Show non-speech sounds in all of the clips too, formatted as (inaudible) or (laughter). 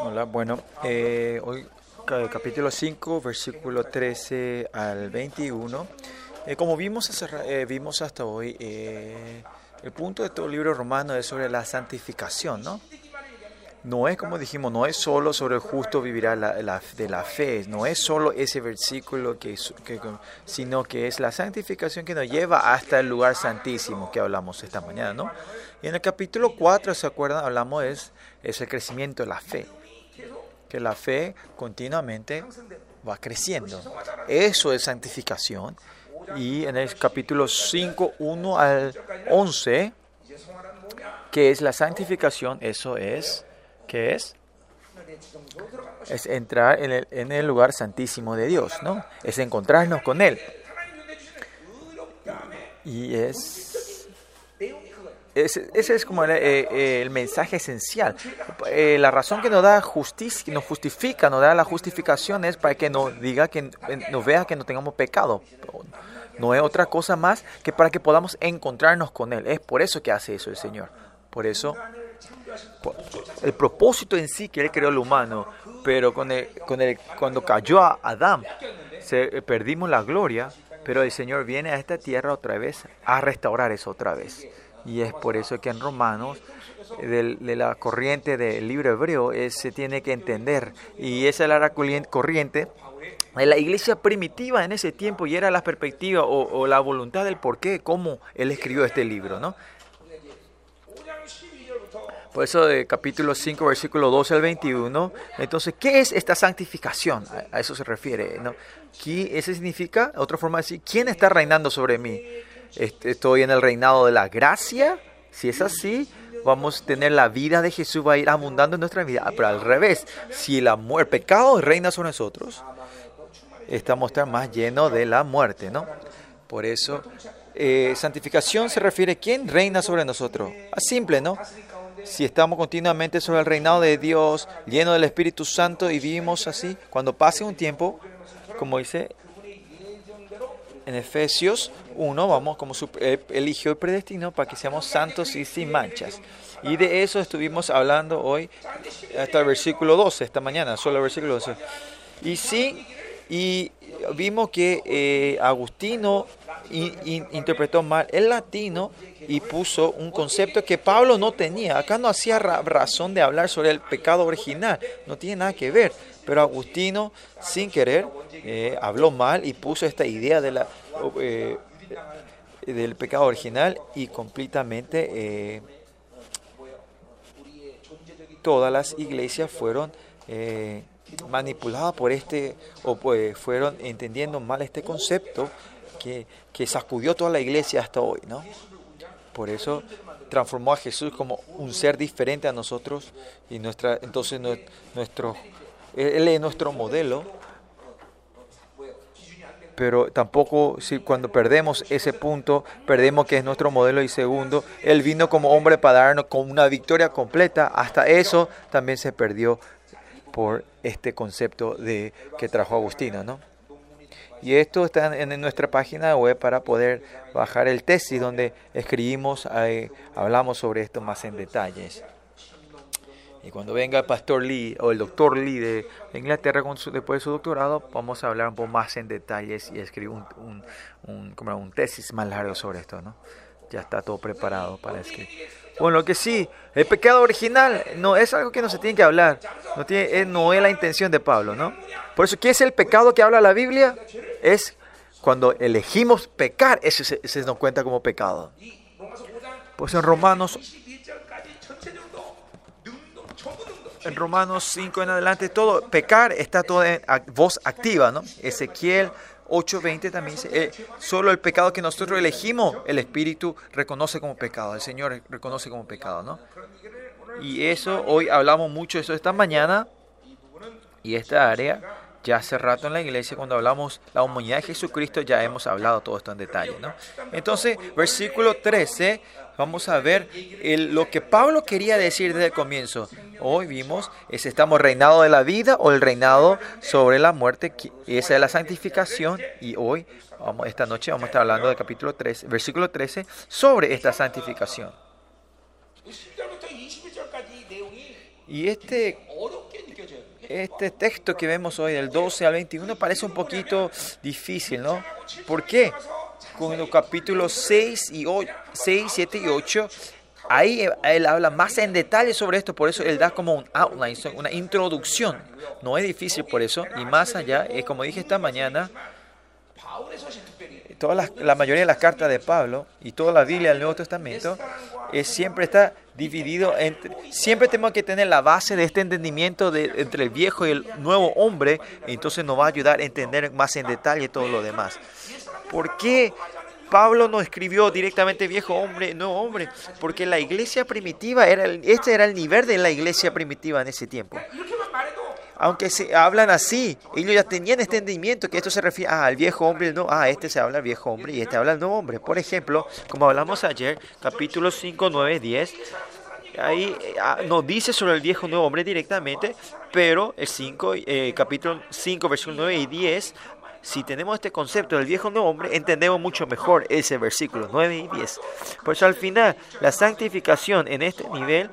Hola, bueno, eh, hoy ca- capítulo 5, versículo 13 al 21. Eh, como vimos, hace ra- eh, vimos hasta hoy, eh, el punto de todo el libro romano es sobre la santificación, ¿no? No es como dijimos, no es solo sobre el justo vivirá la- de la fe, no es solo ese versículo, que- sino que es la santificación que nos lleva hasta el lugar santísimo que hablamos esta mañana, ¿no? Y en el capítulo 4, ¿se acuerdan? Hablamos es, es el crecimiento de la fe, que la fe continuamente va creciendo. Eso es santificación. Y en el capítulo 5, 1 al 11, que es la santificación, eso es, ¿qué es? Es entrar en el, en el lugar santísimo de Dios, ¿no? Es encontrarnos con Él. Y es... Ese, es como el, eh, eh, mensaje esencial. Eh, la razón que nos da justicia, nos justifica, nos da la justificación es para que nos diga que nos vea que no tengamos pecado. No es otra cosa más que para que podamos encontrarnos con Él. Es por eso que hace eso el Señor. Por eso, el propósito en sí que Él creó el humano, pero con el, con el, cuando cayó a Adán, se, eh, perdimos la gloria, pero el Señor viene a esta tierra otra vez a restaurar eso otra vez. Y es por eso que en Romanos, del- de la corriente del libro hebreo, eh, se tiene que entender. Y esa era la corrien- corriente de la iglesia primitiva en ese tiempo y era la perspectiva o, o la voluntad del por qué, cómo él escribió este libro, ¿no? Por eso de capítulo 5, versículo 12 al 21. Entonces, ¿qué es esta santificación? A eso se refiere, ¿no? ¿Qué, eso significa, otra forma de ¿quién está reinando sobre mí? Est- ¿Estoy en el reinado de la gracia? Si es así, vamos a tener la vida de Jesús, va a ir abundando en nuestra vida. Ah, Pero al revés, si la mu- el pecado reina sobre nosotros, estamos más llenos de la muerte, ¿no? Por eso, eh, santificación se refiere a quién reina sobre nosotros. Simple, ¿no? Si estamos continuamente sobre el reinado de Dios, lleno del Espíritu Santo y vivimos así, cuando pase un tiempo, como dice en Efesios 1, vamos como eh, eligió y predestinó para que seamos santos y sin manchas. Y de eso estuvimos hablando hoy hasta el versículo 12, esta mañana, solo el versículo 12. Y sí, y vimos que eh, Agustino in- in- interpretó mal el latino y puso un concepto que Pablo no tenía. Acá no hacía ra- razón de hablar sobre el pecado original, no tiene nada que ver. Pero Agustino, sin querer, eh, habló mal y puso esta idea de la, eh, del pecado original y completamente todas las iglesias fueron manipuladas por este, o pues fueron entendiendo mal este concepto que, que sacudió toda la iglesia hasta hoy, ¿no? Por eso transformó a Jesús como un ser diferente a nosotros y nuestra, entonces nue- nuestro, él es nuestro modelo, pero tampoco si cuando perdemos ese punto, perdemos que es nuestro modelo. Y segundo, Él vino como hombre para darnos con una victoria completa, hasta eso también se perdió por este concepto de que trajo Agustino, ¿no? Y esto está en, en nuestra página web para poder bajar el tesis donde escribimos, eh, hablamos sobre esto más en detalles. Y cuando venga el pastor Lee o el doctor Lee de Inglaterra con su- después de su doctorado, vamos a hablar un poco más en detalles y escribir un, un, un, como un tesis más largo sobre esto, ¿no? Ya está todo preparado para escribir. Bueno, lo que sí, el pecado original no es algo que no se tiene que hablar. No, tiene, eh, no es la intención de Pablo, ¿no? Por eso, ¿qué es el pecado que habla la Biblia? Es cuando elegimos pecar, ese, se- ese nos cuenta como pecado. Pues en Romanos en Romanos 5 en adelante, todo pecar está todo en voz activa, ¿no? Ezequiel 8:20 también dice, eh, solo el pecado que nosotros elegimos, el Espíritu reconoce como pecado, el Señor reconoce como pecado, ¿no? Y eso, hoy hablamos mucho de eso esta mañana, y esta área, ya hace rato en la iglesia, cuando hablamos la humanidad de Jesucristo, ya hemos hablado todo esto en detalle, ¿no? Entonces, versículo 13, vamos a ver lo que Pablo quería decir desde el comienzo. Hoy vimos, es, estamos reinado de la vida o el reinado sobre la muerte, que esa es la santificación. Y hoy, esta noche, vamos a estar hablando del capítulo 13, versículo 13, sobre esta santificación. Y este, este texto que vemos hoy, del 12 al 21, parece un poquito difícil, ¿no? ¿Por qué? Con los capítulos 6, y 6 7 y 8, ahí él habla más en detalle sobre esto, por eso él da como un outline, una introducción. No es difícil por eso, y más allá, como dije esta mañana, toda la, mayoría de las cartas de Pablo y toda la Biblia del Nuevo Testamento es, siempre está dividido entre... Siempre tenemos que tener la base de este entendimiento de, entre el viejo y el nuevo hombre, entonces nos va a ayudar a entender más en detalle todo lo demás. ¿Por qué Pablo no escribió directamente viejo hombre, nuevo hombre? Porque la iglesia primitiva, era este era el nivel de la iglesia primitiva en ese tiempo aunque se hablan así, ellos ya tenían entendimiento que esto se refiere al viejo hombre, no, ah, este se habla al viejo hombre y este habla al nuevo hombre. Por ejemplo, como hablamos ayer, capítulo 5, 9, 10, ahí ah, no dice sobre el viejo nuevo hombre directamente, pero el 5, eh, capítulo 5, versículo 9 y 10, si tenemos este concepto del viejo nuevo hombre, entendemos mucho mejor ese versículo 9 y 10. Por eso al final, la santificación en este nivel,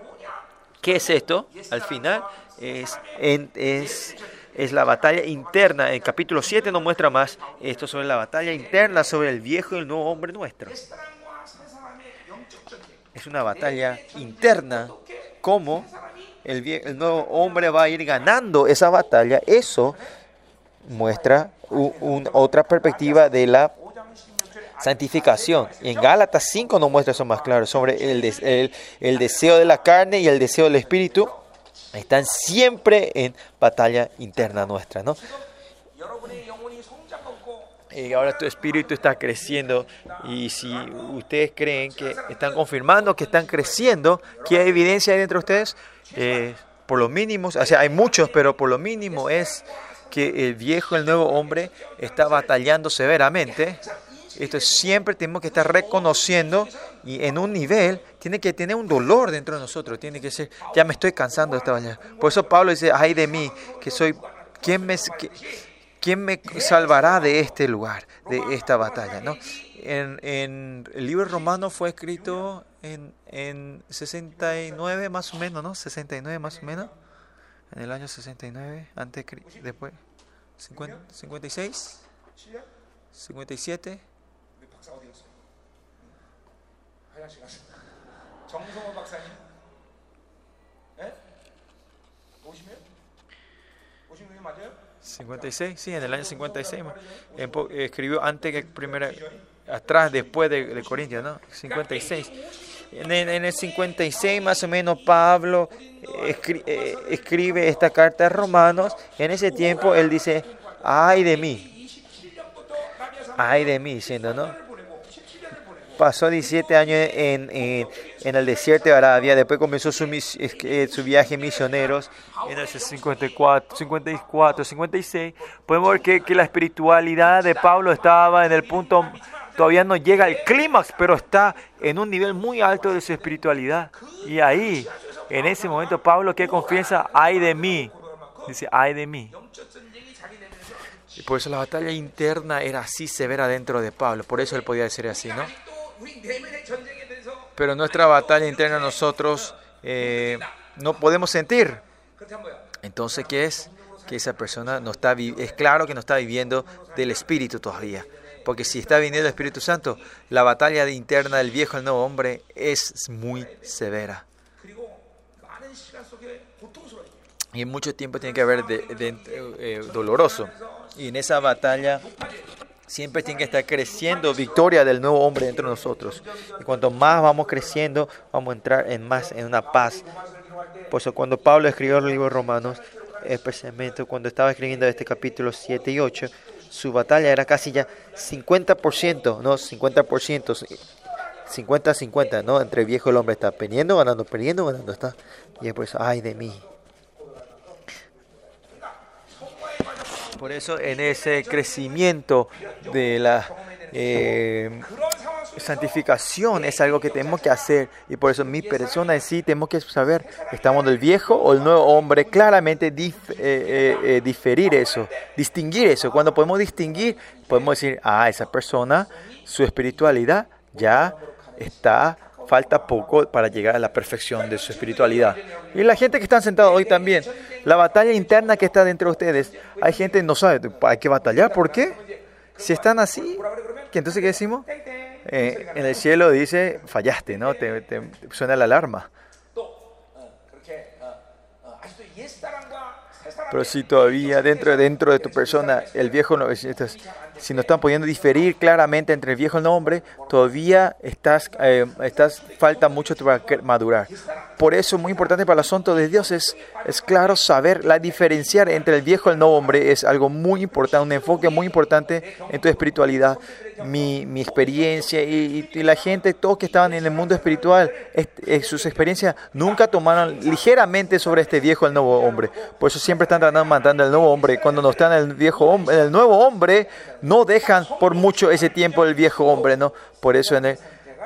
¿qué es esto? Al final es, es, es la batalla interna. El capítulo 7 nos muestra más esto sobre la batalla interna sobre el viejo y el nuevo hombre nuestro. Es una batalla interna. Cómo el, el nuevo hombre va a ir ganando esa batalla. Eso muestra otra perspectiva de la santificación. Y en Gálatas 5 nos muestra eso más claro, sobre el, el, el deseo de la carne y el deseo del espíritu están siempre en batalla interna nuestra, ¿no? Y ahora tu espíritu está creciendo y si ustedes creen que están confirmando que están creciendo, ¿qué evidencia hay dentro de ustedes? Eh, por lo mínimo, o sea, hay muchos, pero por lo mínimo es que el viejo, el nuevo hombre está batallando severamente esto siempre tenemos que estar reconociendo y en un nivel tiene que tener un dolor dentro de nosotros, tiene que ser, ya me estoy cansando de esta batalla. Por eso Pablo dice, ay de mí, que soy, ¿quién me, quién me salvará de este lugar, de esta batalla? ¿no? En, en el libro romano fue escrito en, en 69 más o menos, ¿no? 69 más o menos, en el año 69, antes, después, 50, 56, 57. 56, sí, en el año 56. escribió antes que primera, atrás, después de, de Corintios, ¿no? 56. En, el 56 más o menos Pablo eh, escribe esta carta a Romanos. En ese tiempo él dice, ay de mí. Ay de mí, diciendo, ¿no? pasó 17 años en, en, el desierto de Arabia, después comenzó su, eh, su viaje misioneros en el 54, 54 56. Podemos ver que, que la espiritualidad de Pablo estaba en el punto, todavía no llega al clímax, pero está en un nivel muy alto de su espiritualidad. Y ahí, en ese momento, Pablo que confiesa, ay de mí, dice, ay de mí. Y por eso la batalla interna era así severa dentro de Pablo, por eso él podía decir así, ¿no? Pero nuestra batalla interna nosotros eh, no podemos sentir. Entonces, ¿qué es? Que esa persona no está es claro que no está viviendo del Espíritu todavía. Porque si está viniendo el Espíritu Santo, la batalla interna del viejo al nuevo hombre es muy severa. Y mucho tiempo tiene que haber de, eh, doloroso. Y en esa batalla Siempre tiene que estar creciendo victoria del nuevo hombre dentro de nosotros. Y cuanto más vamos creciendo, vamos a entrar en más en una paz. Por eso cuando Pablo escribió el libro de Romanos, especialmente cuando estaba escribiendo este capítulo 7 y 8, su batalla era casi ya 50%, no 50%, 50-50, ¿no? Entre el viejo y el hombre está perdiendo, ganando, perdiendo, ganando, está. Y es por eso, ay de mí, Por eso en ese crecimiento de la eh, santificación es algo que tenemos que hacer y por eso mi persona en sí tenemos que saber, estamos del viejo o el nuevo hombre, claramente eh, eh, diferir eso, distinguir eso. Cuando podemos distinguir, podemos decir, ah, esa persona, su espiritualidad ya está falta poco para llegar a la perfección de su espiritualidad. Y la gente que está sentada hoy también, la batalla interna que está dentro de ustedes, hay gente que no sabe, hay que batallar, ¿por qué? Si están así, ¿qué entonces qué decimos? Eh, en el cielo dice, fallaste, ¿no? Te, te suena la alarma. Pero si todavía dentro, dentro de tu persona el viejo no, si no están pudiendo diferir claramente entre el viejo y el hombre, todavía estás, eh, estás falta mucho para madurar. Por eso, muy importante para el asunto de Dios es, es claro saber la diferenciar entre el viejo y el nuevo hombre. Es algo muy importante, un enfoque muy importante en tu espiritualidad. Mi, mi experiencia y, la gente, todos que estaban en el mundo espiritual, sus experiencias nunca tomaron ligeramente sobre este viejo y el nuevo hombre. Por eso siempre están tratando de mandando al nuevo hombre. Cuando no están el viejo hombre, el nuevo hombre, no dejan por mucho ese tiempo el viejo hombre, ¿no? Por eso en el,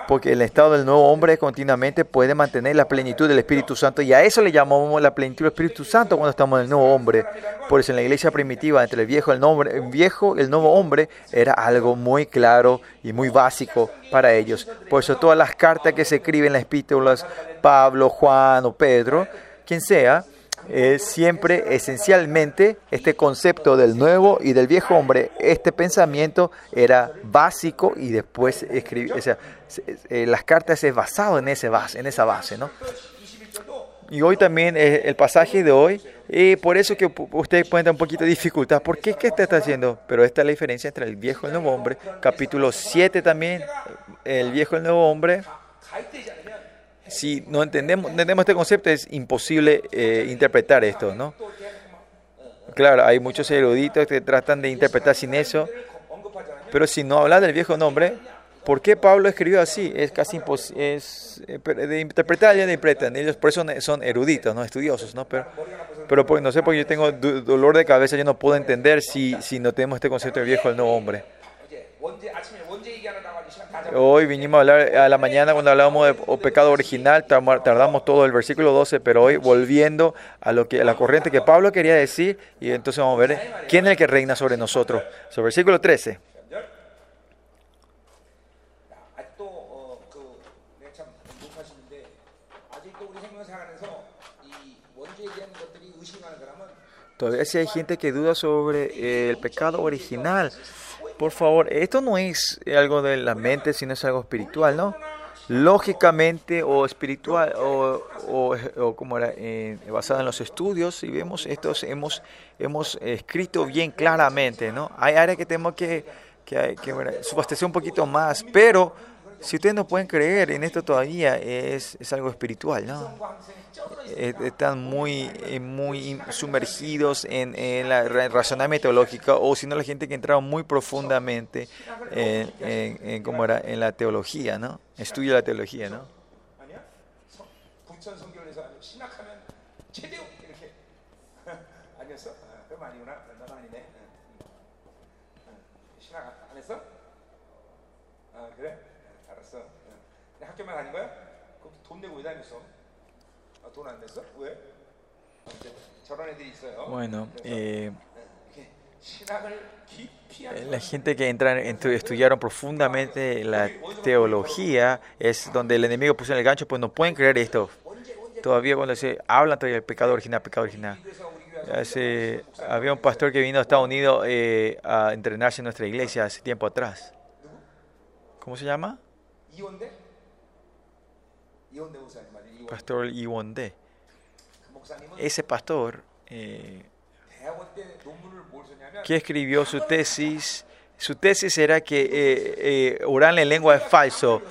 porque el estado del nuevo hombre continuamente puede mantener la plenitud del Espíritu Santo y a eso le llamamos la plenitud del Espíritu Santo cuando estamos en el nuevo hombre. Por eso en la iglesia primitiva entre el viejo y el, nombre, el viejo el nuevo hombre era algo muy claro y muy básico para ellos. Por eso todas las cartas que se escriben en las epístolas, Pablo, Juan o Pedro, quien sea, es siempre esencialmente este concepto del nuevo y del viejo hombre, este pensamiento era básico y después escribir, o sea, eh, las cartas es basado en, ese base, en esa base, ¿no? Y hoy también el pasaje de hoy, y por eso que ustedes pueden tener un poquito de dificultad. ¿Por qué? ¿Qué está haciendo? Pero esta es la diferencia entre el viejo y el nuevo hombre. Capítulo 7 también, el viejo y el nuevo hombre si no entendemos, entendemos este concepto, es imposible eh, interpretar esto, ¿no? Claro, hay muchos eruditos que tratan de interpretar sin eso, pero si no habla del viejo nombre, ¿por qué Pablo escribió así? Es casi imposible, eh, de interpretar ya interpretan, ellos por eso son eruditos, no estudiosos, ¿no? Pero, pero pues, no sé, porque yo tengo dolor de cabeza, yo no puedo entender si, si no tenemos este concepto del viejo del nuevo hombre. Hoy vinimos a hablar a la mañana cuando hablábamos de pecado original, tardamos todo el versículo 12, pero hoy volviendo a lo que a la corriente que Pablo quería decir, y entonces vamos a ver quién es el que reina sobre nosotros. El versículo 13. Todavía si hay gente que duda sobre el pecado original, por favor, esto no es algo de la mente, sino es algo espiritual, ¿no? Lógicamente o espiritual o, o, como era eh, basado en los estudios y vemos estos hemos hemos escrito bien claramente, ¿no? Hay áreas que tenemos que que, que subastecer un poquito más, pero si ustedes no pueden creer en esto todavía, es, es algo espiritual, ¿no? Eh, están muy, eh, muy sumergidos en, la razonamiento teológica, o si no, la gente que entraba muy profundamente en, en, ¿cómo era? en la teología, ¿no? Estudia la teología, ¿no? Bueno, eh, la gente que entra, estudiaron profundamente la teología es donde el enemigo puso en el gancho, pues no pueden creer esto. Todavía cuando se habla todavía del pecado original, pecado original. Hace, había un pastor que vino a Estados Unidos eh, a entrenarse en nuestra iglesia hace tiempo atrás. ¿Cómo se llama? Pastor Iwonde. Ese pastor eh, que escribió su tesis, su tesis era que eh, eh, orar en lengua es falso.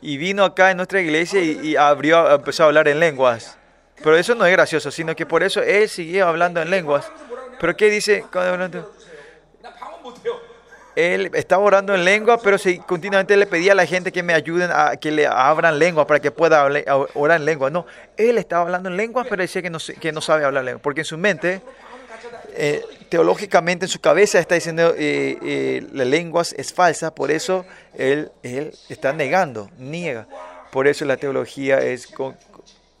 Y vino acá en nuestra iglesia y, abrió, empezó a hablar en lenguas. Pero eso no es gracioso, sino que por eso él siguió hablando en lenguas. Pero ¿qué dice? Él estaba orando en lengua, pero continuamente le pedía a la gente que me ayuden a que le abran lengua para que pueda orar en lengua. No, él estaba hablando en lengua, pero decía que no, que no sabe hablar lengua, porque en su mente, eh, teológicamente en su cabeza está diciendo eh, eh, la lengua es falsa, por eso él, él está negando, niega. Por eso la teología es,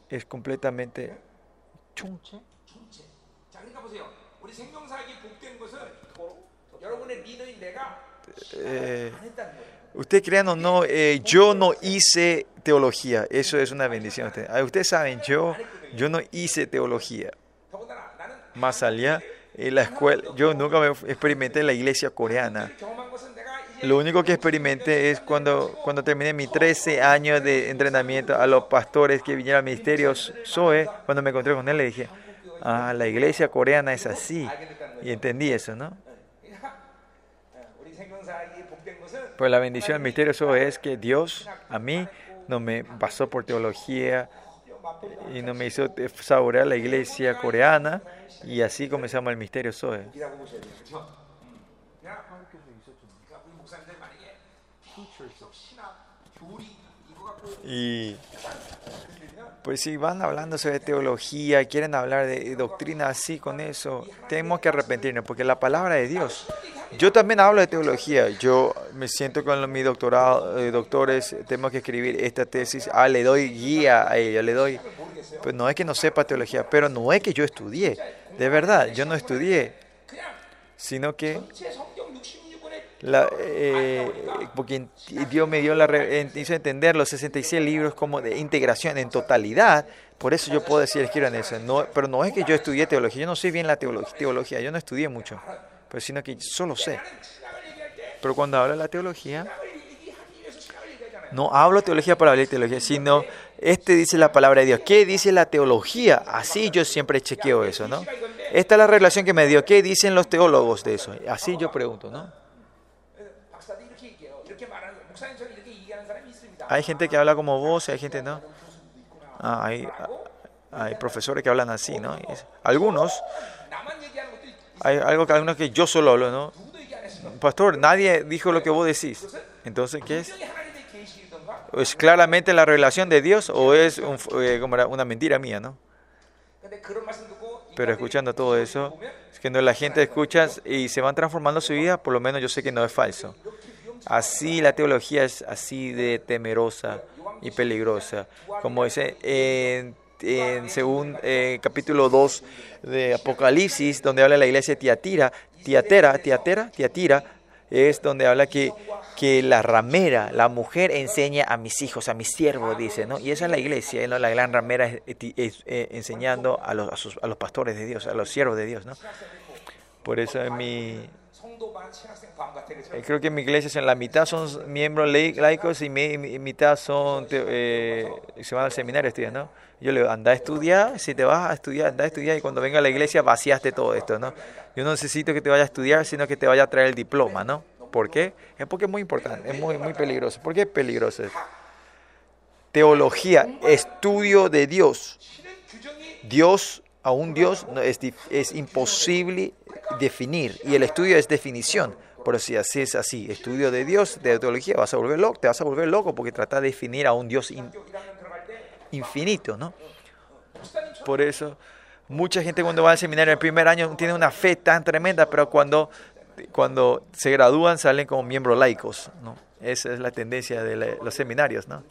es completamente eh, usted crean o no, eh, yo no hice teología. Eso es una bendición. Ah, ustedes saben, yo, yo no hice teología. Más allá, en eh, la escuela, yo nunca me experimenté en la iglesia coreana. Lo único que experimenté es cuando, cuando terminé mis 13 años de entrenamiento a los pastores que vinieron al ministerio SOE, cuando me encontré con él, le dije, ah, la iglesia coreana es así. Y entendí eso, ¿no? Pero la bendición del misterio misteriosa es que Dios a mí no me pasó por teología y no me hizo saborear la iglesia coreana y así comenzamos el misterio Zoe. Y pues si van hablando sobre teología, quieren hablar de doctrina así con eso, tenemos que arrepentirnos, porque la palabra de Dios. Yo también hablo de teología. Yo me siento con mi doctorado, eh, doctores, tenemos que escribir esta tesis. Ah, le doy guía a ella, le doy. Pues no es que no sepa teología, pero no es que yo estudié. De verdad, yo no estudié, sino que la, eh, porque Dios me dio la, hizo entender los 66 libros como de integración en totalidad. Por eso yo puedo decir, escriban eso. No, pero no es que yo estudié teología, yo no sé bien la teología, teología, yo no estudié mucho, pero sino que solo sé. Pero cuando hablo de la teología, no hablo teología para hablar de teología, sino este dice la palabra de Dios. ¿Qué dice la teología? Así yo siempre chequeo eso, ¿no? Esta es la relación que me dio. ¿Qué dicen los teólogos de eso? Así yo pregunto, ¿no? Hay gente que habla como vos hay gente no. Ah, hay, profesores que hablan así, ¿no? Algunos, hay algo que algunos que yo solo hablo, ¿no? Pastor, nadie dijo lo que vos decís. Entonces, ¿qué es? ¿Es claramente la revelación de Dios o es un, eh, una mentira mía, no? Pero escuchando todo eso, es que no la gente escucha y se van transformando su vida, por lo menos yo sé que no es falso. Así la teología es así de temerosa y peligrosa. Como dice en, en eh, capítulo 2 de Apocalipsis, donde habla la iglesia de Tiatira, Tiatera, Tiatera, Tiatira, es donde habla que, que la ramera, la mujer enseña a mis hijos, a mis siervos, dice, ¿no? Y esa es la iglesia, ¿no? La gran ramera eh, enseñando a los, a los pastores de Dios, a los siervos de Dios, ¿no? Por eso en mi, eh, creo que mi iglesia en la mitad son miembros laicos y mi, mitad son eh, se van al seminario estudian, ¿no? Yo le digo, anda a estudiar, si te vas a estudiar, anda a estudiar y cuando venga a la iglesia vaciaste todo esto, ¿no? Yo no necesito que te vaya a estudiar, sino que te vaya a traer el diploma, ¿no? ¿Por qué? Es porque es muy importante, es muy, muy peligroso. ¿Por qué es peligroso? Teología, estudio de Dios. Dios a un Dios es, es imposible definir y el estudio es definición. Pero si así es así, estudio de Dios, de teología, vas a volver loco, te vas a volver loco porque trata de definir a un Dios infinito, ¿no? Por eso, mucha gente cuando va al seminario en el primer año tiene una fe tan tremenda, pero cuando, cuando se gradúan salen como miembros laicos, ¿no? Esa es la tendencia de los seminarios, ¿no?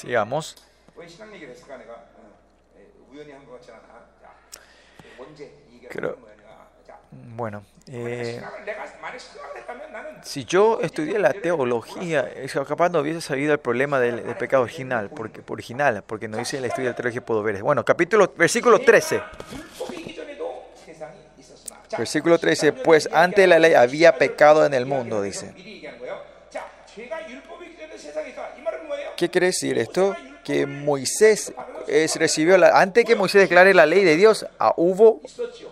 Sigamos. Creo, bueno, eh, si yo estudié la teología, eh, capaz no hubiese sabido el problema del, del pecado original, porque, original, porque no hice el estudio de la teología, puedo ver. Bueno, capítulo, versículo 13. Versículo 13, pues antes de la ley había pecado en el mundo, dice. ¿Qué quiere decir esto? Que Moisés es, recibió, la, antes que Moisés declare la ley de Dios, ah, ¿hubo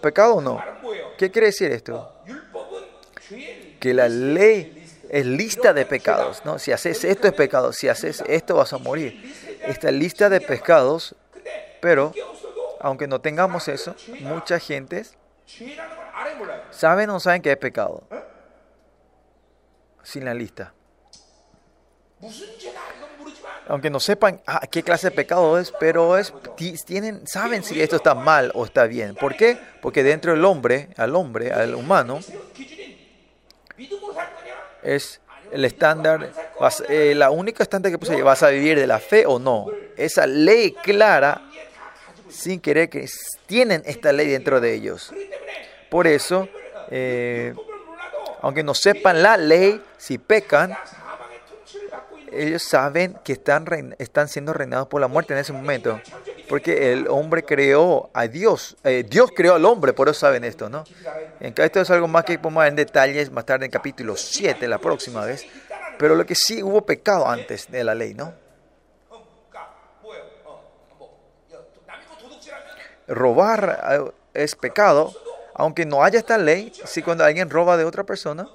pecado o no? ¿Qué quiere decir esto? Que la ley es lista de pecados, ¿no? Si haces esto es pecado, si haces esto vas a morir. Esta lista de pecados, pero aunque no tengamos eso, mucha gente saben o saben que es pecado. Sin la lista aunque no sepan ah, qué clase de pecado es, pero es, tienen, saben si esto está mal o está bien. ¿Por qué? Porque dentro del hombre, al hombre, al humano, es el estándar, eh, la única estándar que puse, vas a vivir de la fe o no. Esa ley clara, sin querer que tienen esta ley dentro de ellos. Por eso, eh, aunque no sepan la ley, si pecan, ellos saben que están, están siendo reinados por la muerte en ese momento. Porque el hombre creó a Dios. Eh, Dios creó al hombre, por eso saben esto, ¿no? Esto es algo más que podemos ver en detalles más tarde en capítulo 7, la próxima vez. Pero lo que sí hubo pecado antes de la ley, ¿no? Robar eh, es pecado, aunque no haya esta ley. Si cuando alguien roba de otra persona,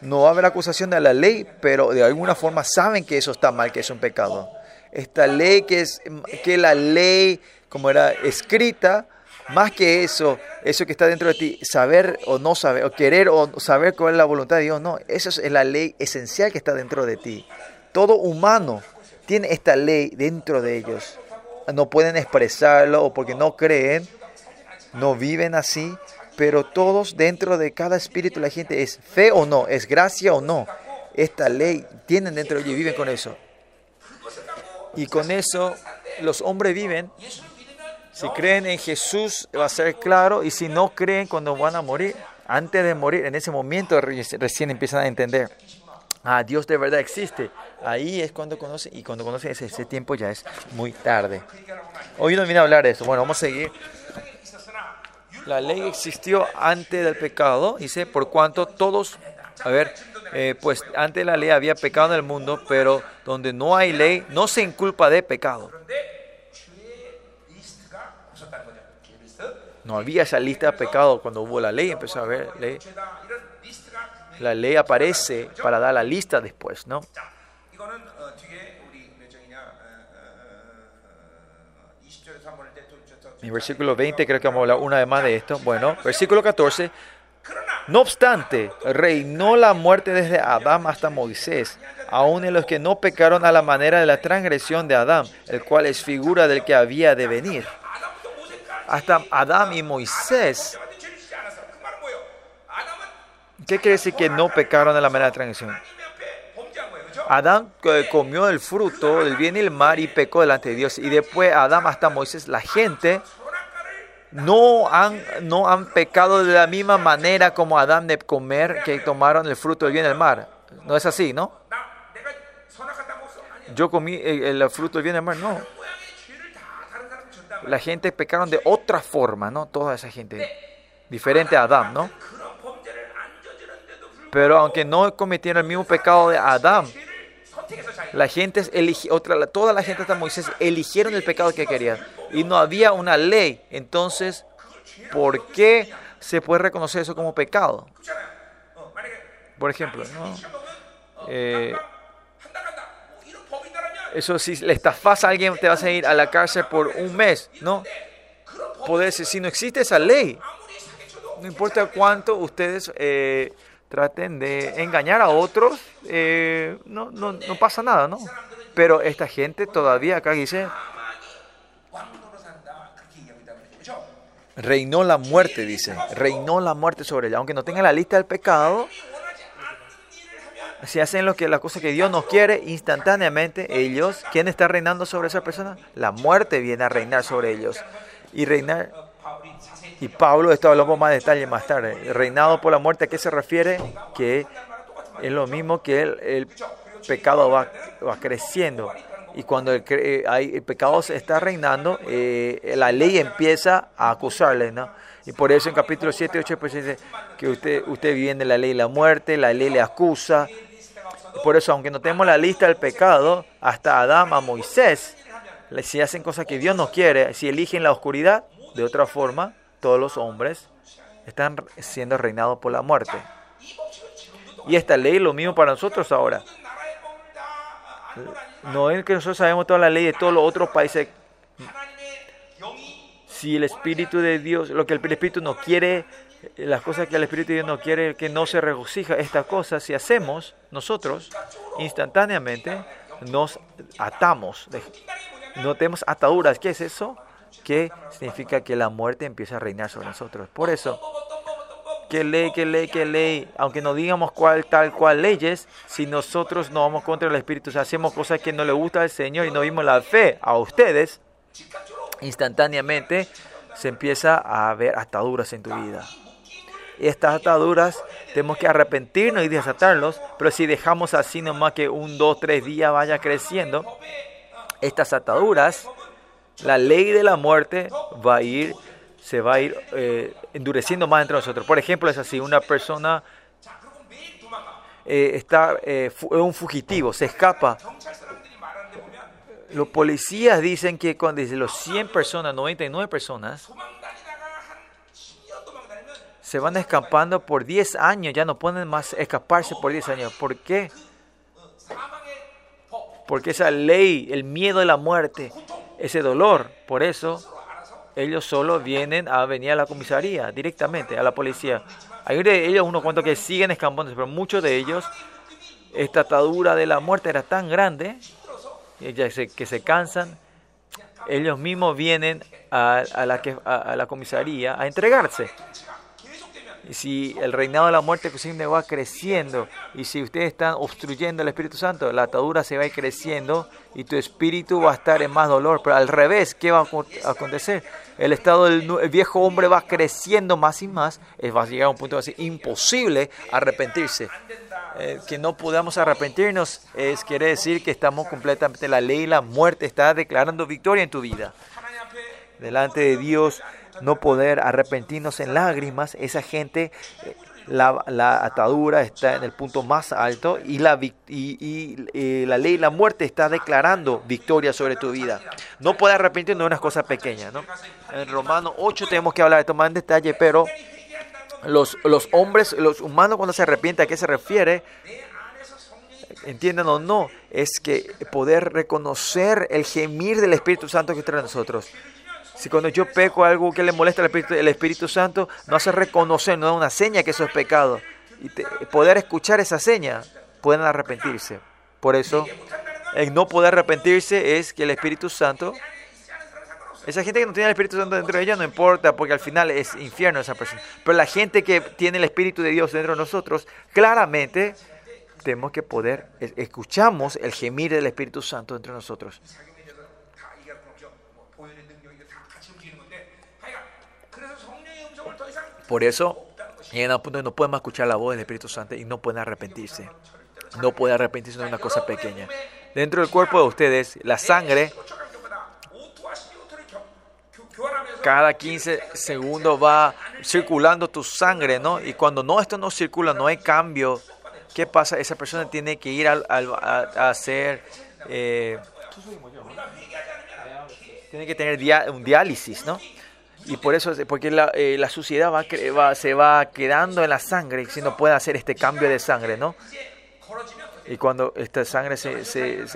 no va a haber acusación de la ley, pero de alguna forma saben que eso está mal, que es un pecado. Esta ley que es que la ley, como era escrita, más que eso, eso que está dentro de ti, saber o no saber, o querer o saber cuál es la voluntad de Dios, no, eso es la ley esencial que está dentro de ti. Todo humano tiene esta ley dentro de ellos. No pueden expresarlo o porque no creen, no viven así, pero todos dentro de cada espíritu la gente es fe o no, es gracia o no. Esta ley tienen dentro de ellos y viven con eso. Y con eso los hombres viven. Si creen en Jesús va a ser claro y si no creen cuando van a morir, antes de morir, en ese momento re- recién empiezan a entender. Ah, Dios de verdad existe. Ahí es cuando conocen y cuando conocen ese, tiempo ya es muy tarde. Hoy no viene a hablar de eso. Bueno, vamos a seguir. La ley existió antes del pecado, dice, por cuanto todos, a ver, eh, pues antes de la ley había pecado en el mundo, pero donde no hay ley, no se inculpa de pecado. No había esa lista de pecado cuando hubo la ley, empezó a haber ley. La ley aparece para dar la lista después, ¿no? En versículo 20 creo que vamos a hablar una vez más de esto. Bueno, versículo 14. No obstante, reinó la muerte desde Adán hasta Moisés, aun en los que no pecaron a la manera de la transgresión de Adán, el cual es figura del que había de venir. Hasta Adán y Moisés. ¿Qué quiere decir que no pecaron a la manera de la transgresión? Adán eh, comió el fruto del bien y el mal y pecó delante de Dios. Y después Adán hasta Moisés, la gente no han, no han pecado de la misma manera como Adán de comer, que tomaron el fruto del bien y el mal. No es así, ¿no? Yo comí eh, el, fruto del bien y el mal, no. La gente pecaron de otra forma, ¿no? Toda esa gente. Diferente a Adán, ¿no? Pero aunque no cometieron el mismo pecado de Adán, la gente otra, toda la gente hasta Moisés eligieron el pecado que querían y no había una ley. Entonces, ¿por qué se puede reconocer eso como pecado? Por ejemplo, ¿no? eh, eso si le estafas a alguien te vas a ir a la cárcel por un mes, ¿no? Poder, si no existe esa ley, no importa cuánto ustedes eh, traten de engañar a otros, eh, no, no, no, pasa nada, ¿no? Pero esta gente todavía acá dice, reinó la muerte, dice, reinó la muerte sobre ella, aunque no tengan la lista del pecado. Si hacen lo que la cosa que Dios no quiere, instantáneamente ellos, ¿quién está reinando sobre esa persona? La muerte viene a reinar sobre ellos. Y reinar y Pablo, esto hablamos más detalle más tarde, reinado por la muerte, ¿a qué se refiere? Que es lo mismo que el, pecado va, va creciendo. Y cuando el, eh, el pecado se está reinando, eh, la ley empieza a acusarle, ¿no? Y por eso en capítulo 7 8 pues dice que usted, usted vive en la ley de la muerte, la ley le acusa. Por eso, aunque no tenemos la lista del pecado, hasta Adán a Moisés, si hacen cosas que Dios no quiere, si eligen la oscuridad, de otra forma, todos los hombres están siendo reinados por la muerte. Y esta ley lo mismo para nosotros ahora. No es que nosotros sabemos toda la ley de todos los otros países. Si el Espíritu de Dios, lo que el Espíritu no quiere, las cosas que el Espíritu de Dios no quiere, que no se regocija, estas cosas, si hacemos nosotros, instantáneamente nos atamos. No tenemos ataduras. ¿Qué es eso? que significa que la muerte empieza a reinar sobre nosotros. Por eso, que ley, que ley, que ley, aunque no digamos cuál, tal cual leyes, si nosotros no vamos contra el Espíritu, o hacemos cosas que no le gusta al Señor y no vimos la fe a ustedes, instantáneamente se empieza a ver ataduras en tu vida. Y estas ataduras tenemos que arrepentirnos y desatarlos, pero si dejamos así nomás que un, dos, tres días vaya creciendo, estas ataduras la ley de la muerte va a ir, se va a ir eh, endureciendo más entre nosotros. Por ejemplo, es así, una persona eh, está eh, un fugitivo, se escapa. Los policías dicen que cuando dice los 100 personas, 99 personas, se van escapando por 10 años, ya no pueden más escaparse por 10 años. ¿Por qué? Porque esa ley, el miedo de la muerte, ese dolor, por eso ellos solo vienen a venir a la comisaría directamente, a la policía. Hay de ellos unos cuantos que siguen escapándose, pero muchos de ellos, esta atadura de la muerte era tan grande que se cansan, ellos mismos vienen a, la, a la comisaría a entregarse. Si el reinado de la muerte va creciendo y si ustedes están obstruyendo el Espíritu Santo, la atadura se va a ir creciendo y tu espíritu va a estar en más dolor. Pero al revés, ¿qué va a acontecer? El estado del viejo hombre va creciendo más y más. Va a llegar a un punto así imposible arrepentirse. Eh, que no podamos arrepentirnos es quiere decir que estamos completamente la ley y la muerte está declarando victoria en tu vida. Delante de Dios no poder arrepentirnos en lágrimas, esa gente, eh, la, atadura está en el punto más alto y la, y, la ley y la muerte está declarando victoria sobre tu vida. No puede arrepentirnos de unas cosas pequeñas. ¿no? En Romano 8 tenemos que hablar de esto más en detalle, pero los, los hombres, los humanos cuando se arrepienten, ¿a qué se refiere? entiendan o no, es que poder reconocer el gemir del Espíritu Santo que trae nosotros. Si cuando yo peco algo que le molesta al Espíritu, el Espíritu Santo, no hace reconocer, no da una seña que eso es pecado. Y poder escuchar esa seña, pueden arrepentirse. Por eso, el no poder arrepentirse es que el Espíritu Santo, esa gente que no tiene el Espíritu Santo dentro de ella no importa, porque al final es infierno esa persona. Pero la gente que tiene el Espíritu de Dios dentro de nosotros, claramente tenemos que poder, escuchamos el gemir del Espíritu Santo dentro de nosotros. Por eso llegan a un punto donde no pueden más escuchar la voz del Espíritu Santo y no pueden arrepentirse. No pueden arrepentirse de una cosa pequeña. Dentro del cuerpo de ustedes, la sangre, cada 15 segundos va circulando tu sangre, ¿no? Y cuando no, esto no circula, no hay cambio, ¿qué pasa? Esa persona tiene que ir a, hacer... Eh, tiene que tener un diálisis, ¿no? Y por eso, porque la, eh, la suciedad va, se va quedando en la sangre si no puede hacer este cambio de sangre, ¿no? Y cuando esta sangre se, se,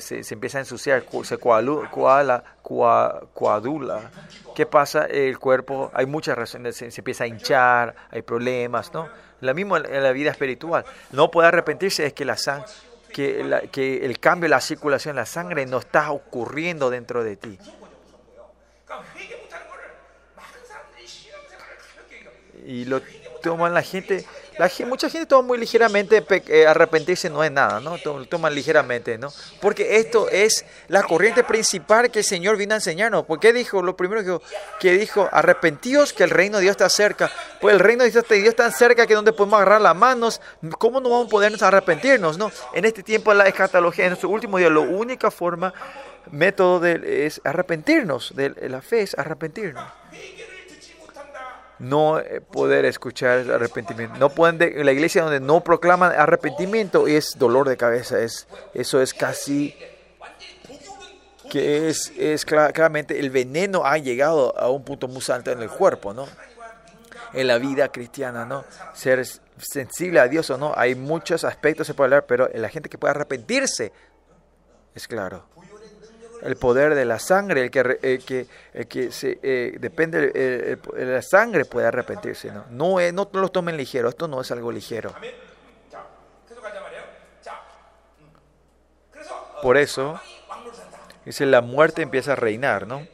se, se empieza a ensuciar, se coadula, coadula, ¿qué pasa? El cuerpo, hay muchas razones, se, empieza a hinchar, hay problemas, ¿no? Lo mismo en la vida espiritual. No puede arrepentirse es que la sangre que, la, que el cambio la circulación de la sangre no está ocurriendo dentro de ti. Y lo toman la gente, la, mucha gente toma muy ligeramente, eh, arrepentirse no es nada, ¿no? Lo toman ligeramente, ¿no? Porque esto es la corriente principal que el Señor vino a enseñarnos. ¿Por qué dijo? Lo primero que, que dijo, arrepentíos que el reino de Dios está cerca. Pues el reino de Dios, está tan cerca que donde podemos agarrar las manos, ¿cómo no vamos a poder arrepentirnos, no? En este tiempo de la escatología, en nuestro último día, la única forma, método de, es arrepentirnos, de la fe es arrepentirnos no eh, poder escuchar arrepentimiento. No pueden la iglesia donde no proclaman arrepentimiento es dolor de cabeza. Es, eso es casi que es, es claramente el veneno ha llegado a un punto muy alto en el cuerpo, ¿no? En la vida cristiana, ¿no? Ser sensible a Dios o no, hay muchos aspectos se puede hablar, pero la gente que puede arrepentirse es claro el poder de la sangre, el que, el que, que se, eh, depende de la sangre puede arrepentirse. No, no, es, no lo tomen ligero, esto no es algo ligero. Por eso, dice, la muerte empieza a reinar, ¿no?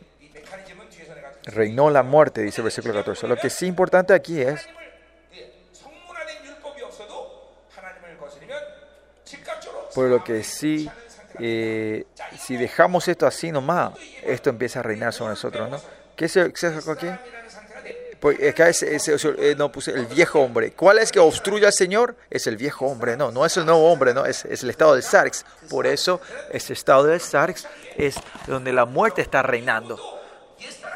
Reinó la muerte, dice el versículo 14. Lo que sí importante aquí es por lo que sí eh, si dejamos esto así nomás, esto empieza a reinar sobre nosotros, ¿no? ¿Qué se sacó aquí? Pues acá es, es- es- eh, no puse el viejo hombre. ¿Cuál es que obstruye al Señor? Es el viejo hombre, no, no es el nuevo hombre, no, es, es el estado del Sarx. Por eso, ese estado del Sarx es donde la muerte está reinando.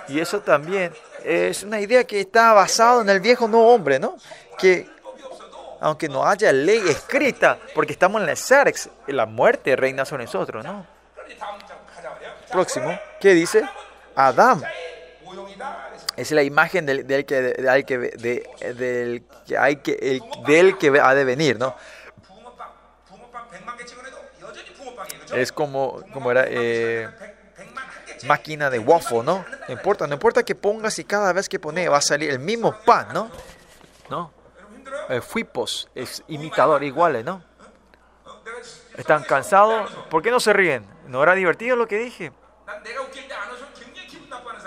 Y eso también es una idea que está basada en el viejo nuevo hombre, ¿no? Que aunque no haya ley escrita, porque estamos en la SARX, la muerte reina sobre nosotros, ¿no? Próximo, ¿qué dice? Adam Es la imagen del, que, del que, del, que hay que, del que ha de venir, ¿no? Es como, como era eh, máquina de waffle, ¿no? No importa, no importa que pongas y cada vez que pones va a salir el mismo pan, ¿no? ¿No? eh, fuipos, es imitador iguales, ¿no? Están cansados. ¿Por qué no se ríen? ¿No era divertido lo que dije?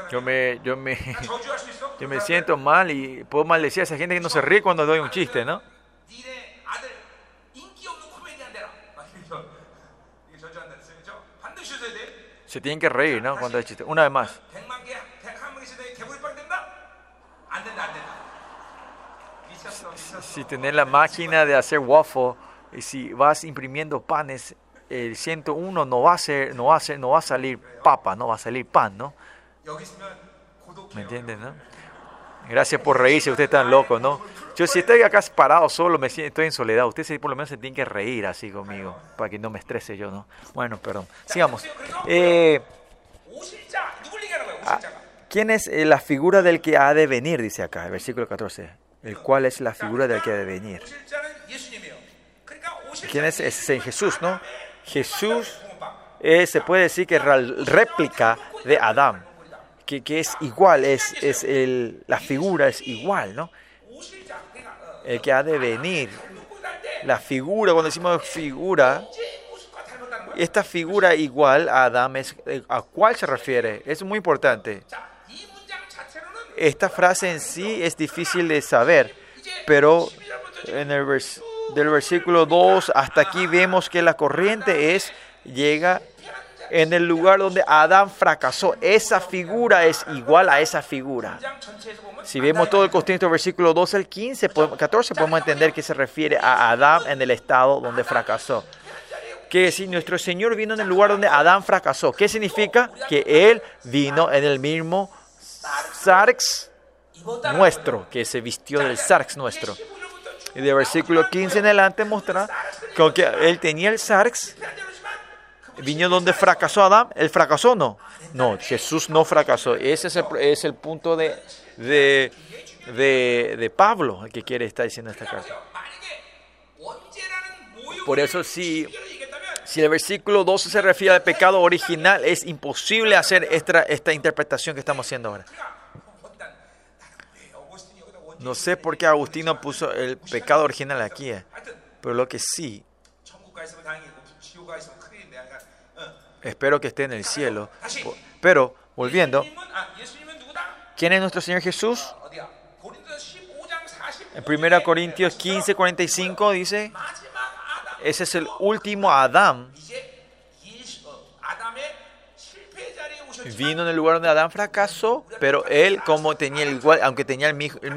Yo me, yo me, (laughs) yo me siento mal y puedo maldecir a esa gente que no se ríe cuando doy un chiste, ¿no? Se tienen que reír, ¿no? Cuando hay chiste. Una vez más. si tenés la máquina de hacer waffle y si vas imprimiendo panes, el 101 no va a ser, no va a ser, no va a salir papa, no va a salir pan, ¿no? ¿Me entienden, no? Gracias por reírse, usted es tan loco, ¿no? Yo si estoy acá parado solo, me siento, estoy en soledad. Usted por lo menos se tiene que reír así conmigo, para que no me estrese yo, ¿no? Bueno, perdón. Sigamos. Eh, ah, ¿Quién es eh, la figura del que ha de venir? Dice acá, el versículo 14 el cual es la figura del que ha de venir. ¿Quién es ese Jesús, no? Jesús se puede decir que es réplica de Adán, que, que es igual, es, es el, la figura es igual, ¿no? El que ha de venir, la figura, cuando decimos figura, esta figura igual a Adán, es, eh, ¿a cuál se refiere? Es muy importante esta frase en sí es difícil de saber, pero en el vers del versículo 2 hasta aquí vemos que la corriente es, llega en el lugar donde Adán fracasó. Esa figura es igual a esa figura. Si vemos todo el contexto del versículo 12 al 15, 14, podemos entender que se refiere a Adán en el estado donde fracasó. Que si nuestro Señor vino en el lugar donde Adán fracasó, ¿qué significa? Que Él vino en el mismo Sarx nuestro, que se vistió del Sarx nuestro. Y de versículo 15 en adelante muestra que él tenía el Sarx. Vino donde fracasó Adán. ¿Él fracasó no? No, Jesús no fracasó. Ese es el, punto de, de, de, Pablo, que quiere estar diciendo esta carta. Por eso, si si el versículo 12 se refiere al pecado original, es imposible hacer esta, esta interpretación que estamos haciendo ahora. No sé por qué Agustino puso el pecado original aquí, eh, pero lo que sí, espero que esté en el cielo. Pero, volviendo, ¿quién es nuestro Señor Jesús? En 1 Corintios 15, 45 dice, ese es el último Adán. Vino en el lugar donde Adán fracasó, pero él, como tenía el igual, aunque tenía el mismo, el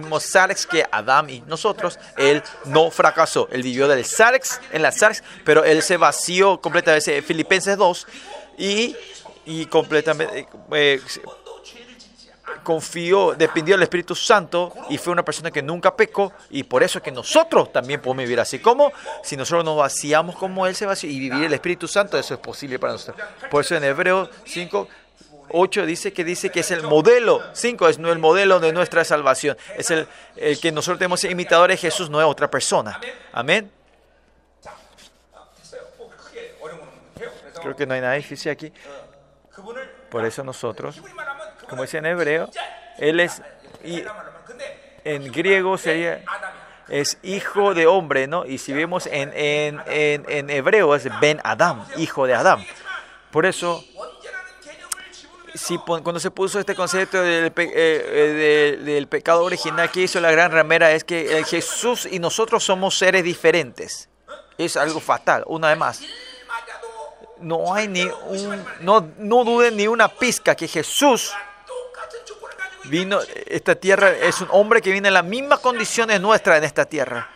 que Adán y nosotros, él no fracasó. Él vivió del Sarx en la Sarx, pero él se vació completamente. Filipenses 2 y y completamente eh, eh, confió, dependió del Espíritu Santo y fue una persona que nunca pecó y por eso es que nosotros también podemos vivir así. como Si nosotros nos vaciamos como Él se vació y vivir el Espíritu Santo, eso es posible para nosotros. Por eso en Hebreos 5, 8 dice que dice que es el modelo, 5 es el modelo de nuestra salvación, es el, el que nosotros tenemos imitadores, Jesús no es otra persona. Amén. Creo que no hay nada difícil aquí. Por eso nosotros como es en hebreo, él es, y en griego sería, es hijo de hombre, ¿no? Y si vemos en, en, en, hebreo es Ben Adam, hijo de Adam. Por eso, cuando se puso este concepto del, eh, eh, del, pecado original que hizo la gran ramera es que Jesús y nosotros somos seres diferentes. Es algo fatal, una vez más. No hay ni un, no, no duden ni una pizca que Jesús vino, esta tierra es un hombre que viene en las mismas condiciones nuestras en esta tierra.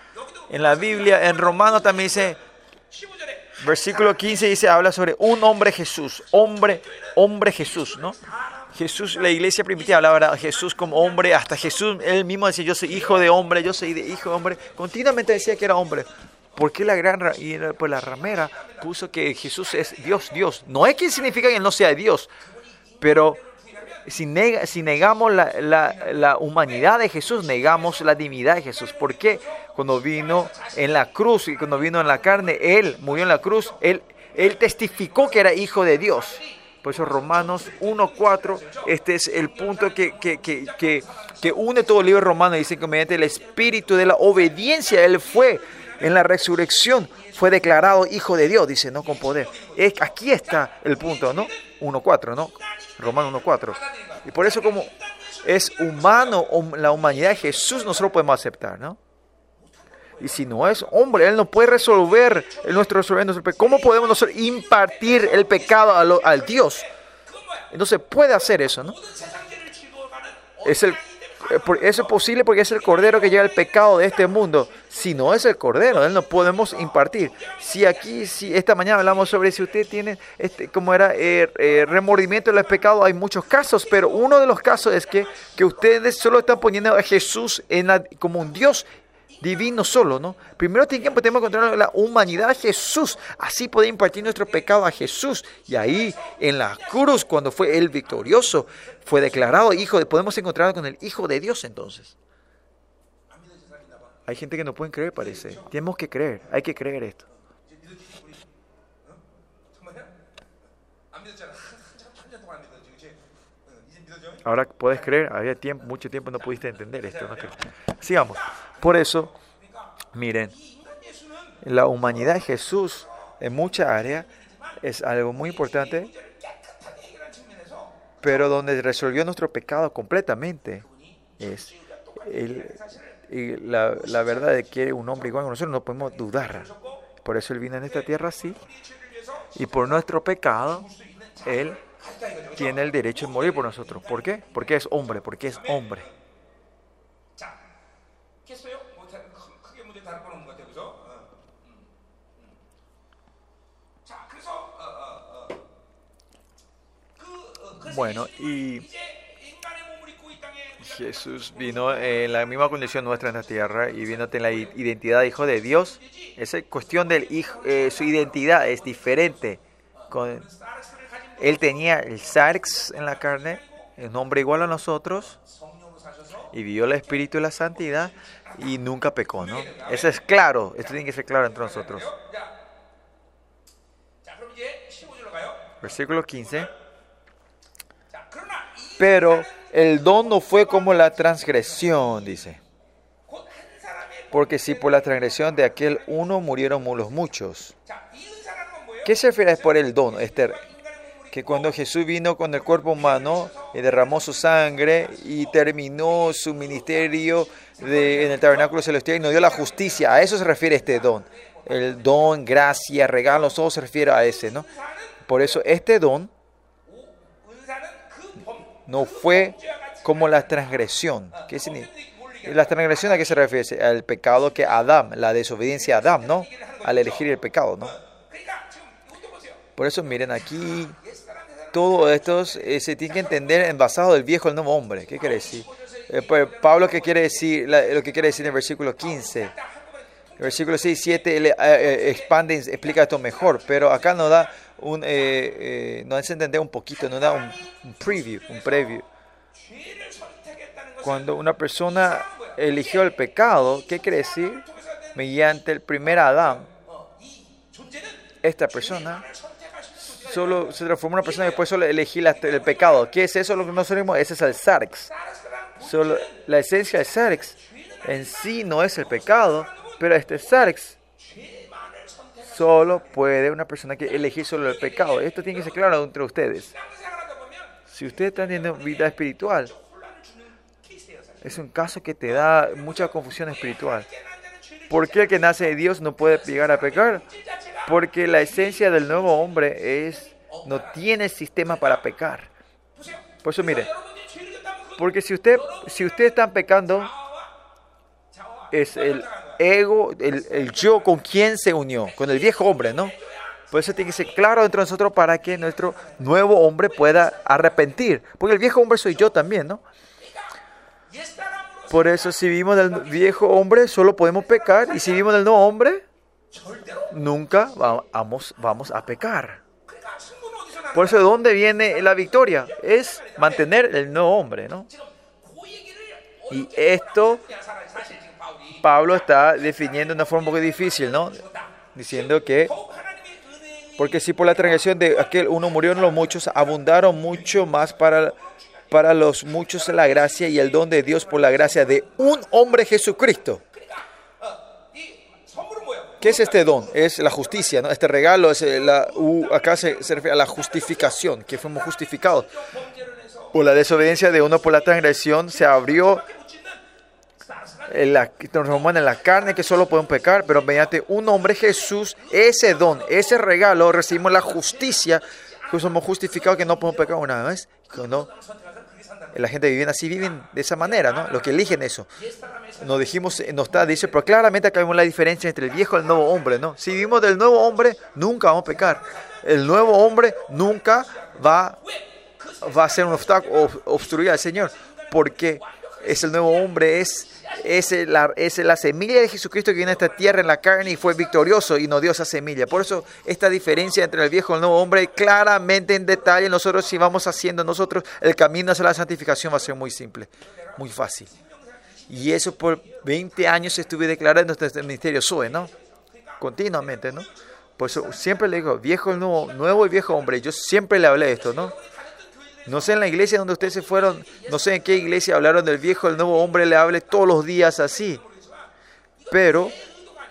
En la Biblia, en Romano también dice, versículo 15 dice, habla sobre un hombre Jesús, hombre, hombre Jesús, ¿no? Jesús, la iglesia primitiva hablaba de Jesús como hombre, hasta Jesús él mismo decía, yo soy hijo de hombre, yo soy de hijo de hombre, continuamente decía que era hombre. ¿Por qué la gran y pues la ramera puso que Jesús es Dios, Dios? No es que significa que él no sea Dios, pero si, si negamos la, la, la, humanidad de Jesús, negamos la divinidad de Jesús. ¿Por qué? Cuando vino en la cruz y cuando vino en la carne, Él murió en la cruz, Él, él testificó que era hijo de Dios. Por eso Romanos 1.4, este es el punto que, que, que, que, une todo el libro romano. Dice que mediante el espíritu de la obediencia, Él fue en la resurrección, fue declarado hijo de Dios, dice, no con poder. Es, aquí está el punto, ¿no? 1.4, ¿no? Romano 1.4. Y por eso como es humano la humanidad de Jesús, nosotros podemos aceptar, ¿no? Y si no es hombre, Él no puede resolver nuestro resolver nuestro pecado. ¿Cómo podemos nosotros impartir el pecado al Dios? No se puede hacer eso, ¿no? Es el, eso es posible porque es el cordero que lleva el pecado de este mundo. Si no es el cordero, él no podemos impartir. Si aquí, si esta mañana hablamos sobre si usted tiene, este, como era, eh, eh, remordimiento de los pecados, hay muchos casos, pero uno de los casos es que, que ustedes solo están poniendo a Jesús como un Dios divino solo, ¿no? Primero tenemos que encontrar la humanidad Jesús. Así podemos impartir nuestro pecado a Jesús. Y ahí, en la cruz, cuando fue el victorioso, fue declarado hijo de... Podemos encontrarlo con el Hijo de Dios entonces. Hay gente que no puede creer, parece. Tenemos que creer, hay que creer esto. Ahora puedes creer, había tiempo, mucho tiempo no pudiste entender esto. Sigamos. Por eso, miren, la humanidad de Jesús en mucha área es algo muy importante, pero donde resolvió nuestro pecado completamente es la, verdad de que un hombre igual a nosotros no podemos dudar. Por eso Él vino en esta tierra así. Y por nuestro pecado, Él tiene el derecho de morir por nosotros. ¿Por qué? Porque es hombre, porque es hombre. Bueno, y Jesús vino en la misma condición nuestra en la tierra y vino en la identidad de hijo de Dios. Esa cuestión de eh, su identidad es diferente. Con, él tenía el sarx en la carne, el nombre igual a nosotros, y vio el espíritu y la santidad y nunca pecó, ¿no? Eso es claro, esto tiene que ser claro entre nosotros. Versículo 15. Pero el don no fue como la transgresión, dice. Porque si por la transgresión de aquel uno murieron los muchos. ¿Qué se refiere por el don, Esther? Que cuando Jesús vino con el cuerpo humano derramó su sangre y terminó su ministerio de, en el tabernáculo celestial y nos dio la justicia, a eso se refiere este don. El don, gracia, regalo, todo se refiere a ese, ¿no? Por eso este don no fue como la transgresión. ¿Qué significa? ¿La transgresión a qué se refiere? Al pecado que Adán, la desobediencia a Adán, ¿no? Al elegir el pecado, ¿no? Por eso miren aquí, todo esto eh, se tiene que entender en basado del viejo el nuevo hombre. ¿Qué quiere decir? Eh, pues, Pablo, ¿qué quiere decir? lo que quiere decir en el versículo 15. El versículo 6 y 7 eh, expande, explica esto mejor, pero acá nos da un, eh, eh, nos hace entender un poquito, nos da un, preview, un preview. Cuando una persona eligió el pecado, ¿qué quiere decir? Mediante el primer Adán, esta persona solo se transformó una persona y después solo elegí el pecado. ¿Qué es eso? Lo que nosotros ese es el sarx. Solo, la esencia del sarx en sí no es el pecado, pero este sarx Solo puede una persona que elegir solo el pecado. Esto tiene que ser claro entre ustedes. Si ustedes están teniendo vida espiritual, es un caso que te da mucha confusión espiritual. ¿Por qué el que nace de Dios no puede llegar a pecar? Porque la esencia del nuevo hombre es no tiene sistema para pecar. Por eso mire, porque si usted si usted están pecando es el ego, el, el, yo con quien se unió, con el viejo hombre, ¿no? Por eso tiene que ser claro dentro de nosotros para que nuestro nuevo hombre pueda arrepentir, porque el viejo hombre soy yo también, ¿no? Por eso si vivimos del viejo hombre solo podemos pecar y si vivimos del nuevo hombre nunca vamos, vamos a pecar. Por eso de dónde viene la victoria es mantener el nuevo hombre, ¿no? Y esto Pablo está definiendo de una forma muy difícil, ¿no? Diciendo que porque si por la transgresión de aquel uno murieron los muchos, abundaron mucho más para para los muchos la gracia y el don de Dios por la gracia de un hombre Jesucristo. ¿Qué es este don? Es la justicia, ¿no? Este regalo es eh, la acá se, refiere a la justificación, que fuimos justificados. Por la desobediencia de uno por la transgresión se abrió la, transforman en la carne que solo pueden pecar, pero mediante un hombre Jesús, ese don, ese regalo, recibimos la justicia, que somos justificados que no podemos pecar una vez, no, la gente viviendo así, viven de esa manera, ¿no? Los que eligen eso. Nos dijimos, nos está, dice, pero claramente acá vemos la diferencia entre el viejo y el nuevo hombre, ¿no? Si vivimos del nuevo hombre, nunca vamos a pecar. El nuevo hombre nunca va, va a ser un obstáculo, obstruir al Señor, porque es el nuevo hombre, es, es, la, es la semilla de Jesucristo que viene a esta tierra en la carne y fue victorioso y nos dio esa semilla. Por eso esta diferencia entre el viejo y el nuevo hombre, claramente en detalle, nosotros si vamos haciendo nosotros, el camino hacia la santificación va a ser muy simple, muy fácil. Y eso por 20 años estuve declarando este ministerio SOE, ¿no? Continuamente, ¿no? Por eso siempre le digo, viejo nuevo, nuevo y viejo hombre. Yo siempre le hablé de esto, ¿no? No sé en la iglesia donde ustedes se fueron, no sé en qué iglesia hablaron del viejo el nuevo hombre, le hable todos los días así. Pero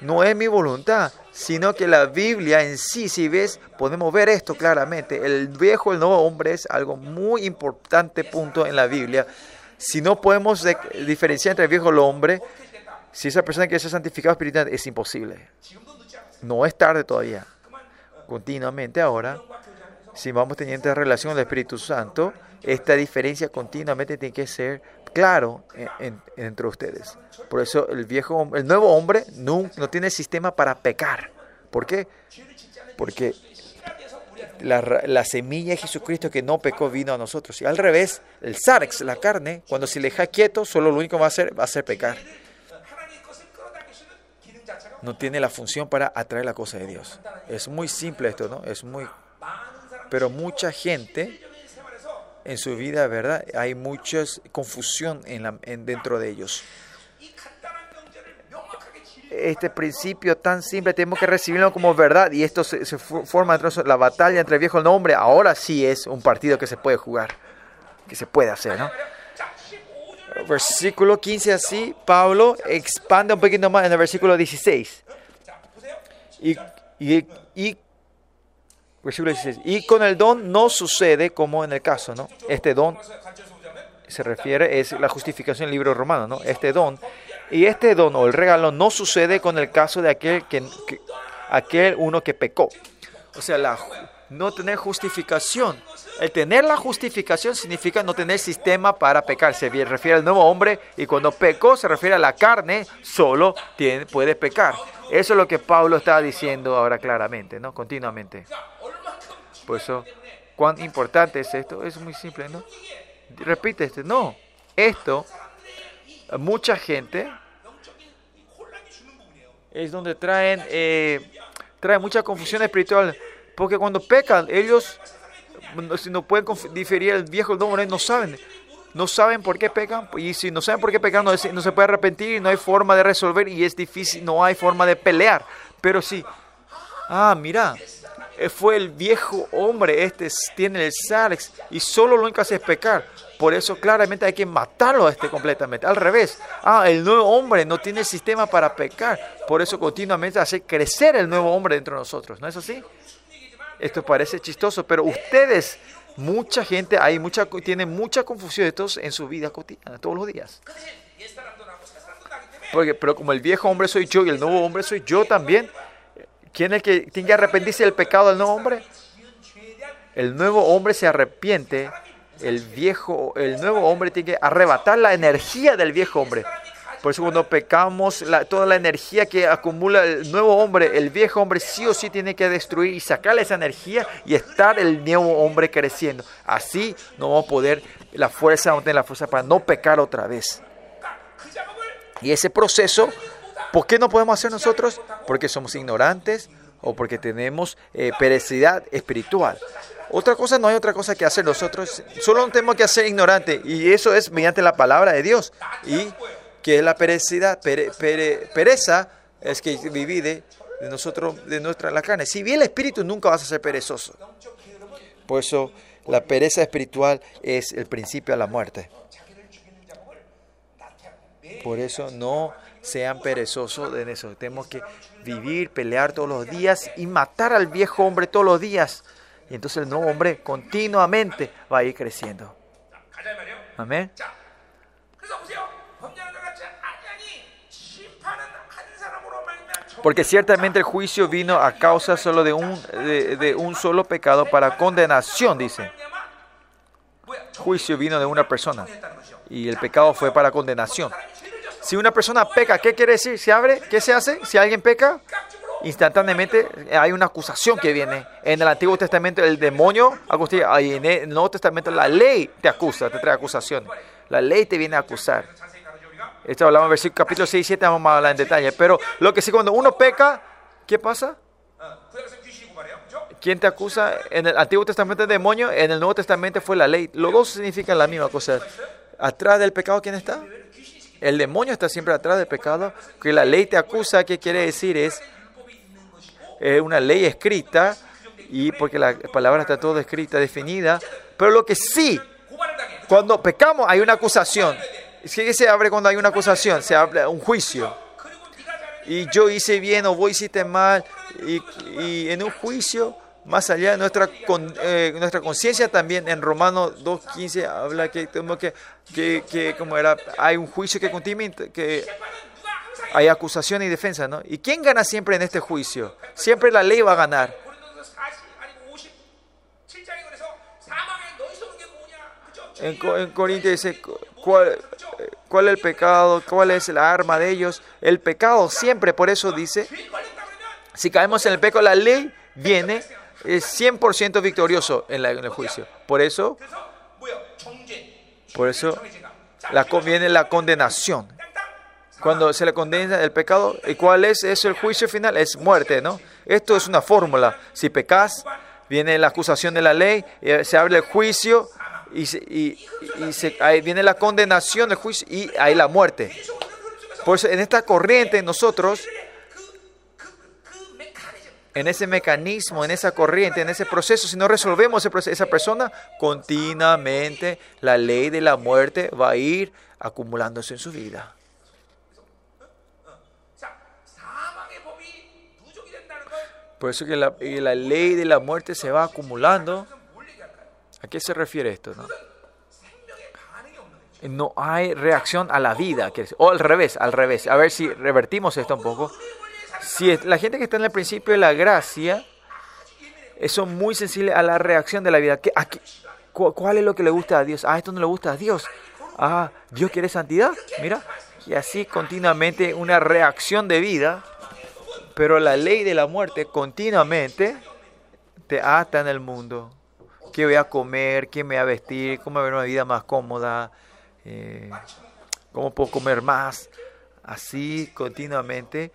no es mi voluntad, sino que la Biblia en sí, si ves, podemos ver esto claramente. El viejo el nuevo hombre es algo muy importante punto en la Biblia. Si no podemos de- diferenciar entre el viejo y el hombre, si esa persona quiere ser santificado espiritual, es imposible. No es tarde todavía. Continuamente ahora, si vamos teniendo relación al Espíritu Santo, esta diferencia continuamente tiene que ser claro entre ustedes. Por eso el viejo, el nuevo hombre no, no tiene sistema para pecar. ¿Por qué? Porque la, semilla de Jesucristo que no pecó vino a nosotros. Y al revés, el sarx, la carne, cuando se le deja quieto, solo lo único que va a hacer va a ser pecar. No tiene la función para atraer la cosa de Dios. Es muy simple esto, ¿no? Es muy pero mucha gente en su vida, ¿verdad? Hay mucha confusión en dentro de ellos. Este principio tan simple tenemos que recibirlo como verdad y esto se, se forma entonces la batalla entre viejo y el hombre. Ahora sí es un partido que se puede jugar, que se puede hacer, ¿no? Versículo 15 así, Pablo expande un poquito más en el versículo 16. Y Versículo 16. Y con el don no sucede como en el caso, ¿no? Este don se refiere, es la justificación del libro romano, ¿no? Este don. Y este don o el regalo no sucede con el caso de aquel, que, que aquel uno que pecó. O sea, la, no tener justificación. El tener la justificación significa no tener sistema para pecar. Se refiere al nuevo hombre y cuando pecó se refiere a la carne, solo tiene, puede pecar. Eso es lo que Pablo está diciendo ahora claramente, ¿no? Continuamente. Por eso, ¿cuán importante es esto? Es muy simple, ¿no? Repite este, no. Esto, mucha gente es donde traen, eh, traen mucha confusión espiritual. Porque cuando pecan, ellos si no pueden diferir el viejo nombre, no saben. No saben por qué pecan. Y si no saben por qué pecan, no, es, no se puede arrepentir y no hay forma de resolver. Y es difícil, no hay forma de pelear. Pero sí. Ah, mira, eh, fue el viejo hombre, este tiene el Sarx y solo lo único que hace es pecar. Por eso claramente hay que matarlo a este completamente. Al revés, ah, el nuevo hombre no tiene el sistema para pecar. Por eso continuamente hace crecer el nuevo hombre dentro de nosotros. ¿No es así? Esto parece chistoso, pero ustedes, mucha gente, hay mucha, tiene mucha confusión de estos en su vida cotidiana, todos los días. Porque, pero como el viejo hombre soy yo y el nuevo hombre soy yo también, ¿quién es el que tiene que arrepentirse del pecado del nuevo hombre? El nuevo hombre se arrepiente, el viejo, el nuevo hombre tiene que arrebatar la energía del viejo hombre. Por eso cuando pecamos, toda la energía que acumula el nuevo hombre, el viejo hombre sí o sí tiene que destruir y sacarle esa energía y estar el nuevo hombre creciendo. Así no vamos a poder, la fuerza, no tener la fuerza para no pecar otra vez. Y ese proceso, ¿por qué no podemos hacer nosotros? Porque somos ignorantes o porque tenemos eh, perecidad espiritual. Otra cosa, no hay otra cosa que hacer nosotros. Solo tenemos que hacer ignorante. Y eso es mediante la palabra de Dios. Y que es la perecidad, pereza es que divide de nosotros, de nuestra la carne. Si bien el espíritu nunca vas a ser perezoso. Por eso la pereza espiritual es el principio a la muerte. Por eso no sean perezosos en eso. Tenemos que vivir, pelear todos los días y matar al viejo hombre todos los días. Y entonces el nuevo hombre continuamente va a ir creciendo. Amén. Porque ciertamente el juicio vino a causa solo de un, de, un solo pecado para condenación, dice. Juicio vino de una persona y el pecado fue para condenación. Si una persona peca, ¿qué quiere decir? ¿Se abre? ¿Qué se hace? Si alguien peca, instantáneamente hay una acusación que viene. En el Antiguo Testamento el demonio y en el Nuevo Testamento la ley te acusa, te trae acusación. La ley te viene a acusar. Esto hablamos en versículo capítulo 6 y 7, vamos a hablar en detalle. Pero lo que sí, cuando uno peca, ¿qué pasa? ¿Quién te acusa? En el Antiguo Testamento el demonio, en el Nuevo Testamento fue la ley. Los dos significan la misma cosa. Atrás del pecado, ¿quién está? El demonio está siempre atrás del pecado. Que la ley te acusa, ¿qué quiere decir? Es una ley escrita, y porque la palabra está todo escrita, definida. Pero lo que sí, cuando pecamos hay una acusación. ¿Qué se abre cuando hay una acusación? Se abre un juicio. Y yo hice bien o vos hiciste mal. Y, en un juicio, más allá de nuestra, eh, nuestra conciencia también, en Romanos 2.15 habla que, que, que, como era, hay un juicio que continúa, que hay acusación y defensa, ¿no? ¿Y quién gana siempre en este juicio? Siempre la ley va a ganar. En, en Corintios dice, ¿cuál, ¿Cuál es el pecado? ¿Cuál es la arma de ellos? El pecado siempre, por eso dice, si caemos en el pecado, la ley viene es 100% victorioso en, el juicio. Por eso, por eso la, viene la condenación. Cuando se le condena el pecado, ¿y cuál es, es el juicio final? Es muerte, ¿no? Esto es una fórmula. Si pecas, viene la acusación de la ley, eh, se abre el juicio, y, se, ahí viene la condenación, el juicio y ahí la muerte. Por eso en esta corriente nosotros, en ese mecanismo, en esa corriente, en ese proceso, si no resolvemos esa persona, continuamente la ley de la muerte va a ir acumulándose en su vida. Por eso que la, ley de la muerte se va acumulando ¿A qué se refiere esto? No hay reacción a la vida, o al revés, al revés. A ver si revertimos esto un poco. Si la gente que está en el principio de la gracia, son muy sensibles a la reacción de la vida. ¿Cuál es lo que le gusta a Dios? Ah, esto no le gusta a Dios. Ah, Dios quiere santidad. Mira. Y así continuamente una reacción de vida. Pero la ley de la muerte continuamente te ata en el mundo qué voy a comer, qué me voy a vestir, cómo voy a ver una vida más cómoda, eh, cómo puedo comer más. Así continuamente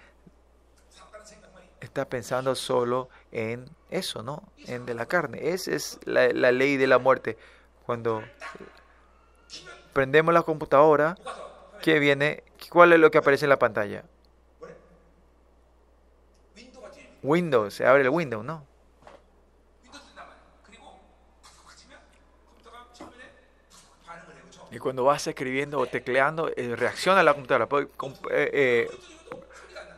está pensando solo en eso, ¿no? En de la carne. Esa es la, ley de la muerte. Cuando prendemos la computadora, ¿qué viene? ¿Cuál es lo que aparece en la pantalla? Windows, se abre el Windows, ¿no? Y cuando vas escribiendo o tecleando, eh, reacciona la computadora. Eh,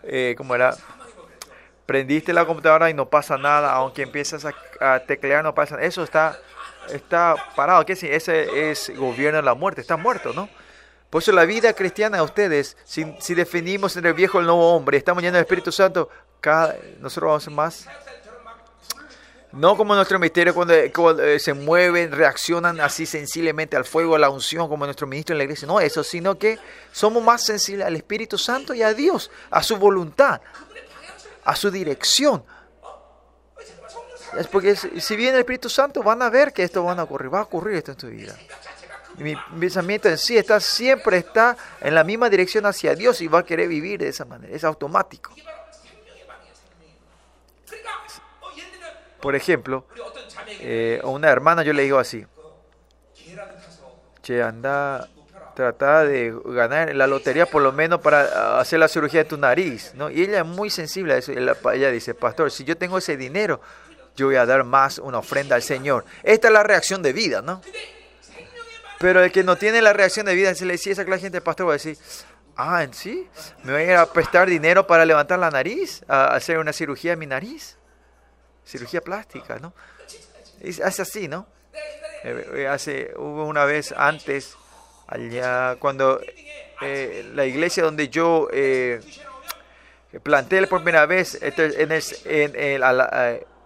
eh, como era, prendiste la computadora y no pasa nada, aunque empiezas a, teclear no pasa nada. Eso está, está parado. ¿Qué es? Ese es gobierno de la muerte, está muerto, ¿no? Por eso la vida cristiana de ustedes, si, si definimos entre el viejo y el nuevo hombre, estamos llenos del Espíritu Santo, cada, nosotros vamos a más. No como nuestro misterio cuando, cuando, eh, se mueven, reaccionan así sensiblemente al fuego, a la unción, como nuestro ministro en la iglesia. No eso, sino que somos más sensibles al Espíritu Santo y a Dios, a su voluntad, a su dirección. Es porque si viene el Espíritu Santo van a ver que esto va a ocurrir, va a ocurrir esto en tu vida. Mi pensamiento en sí está, siempre está en la misma dirección hacia Dios y va a querer vivir de esa manera. Es automático. Por ejemplo, eh, a una hermana yo le digo así, che, anda, trata de ganar la lotería por lo menos para hacer la cirugía de tu nariz, ¿no? Y ella es muy sensible a eso. Ella dice, pastor, si yo tengo ese dinero, yo voy a dar más una ofrenda al Señor. Esta es la reacción de vida, ¿no? Pero el que no tiene la reacción de vida, si le decía esa clase de gente, pastor, va a decir, ah, ¿en sí? ¿Me voy a prestar dinero para levantar la nariz? ¿A hacer una cirugía de mi nariz? Cirugía plástica, ¿no? Es, así, ¿no? Eh, hace, hubo una vez antes, allá, cuando eh, la iglesia donde yo eh, planté por primera vez, en el, en el,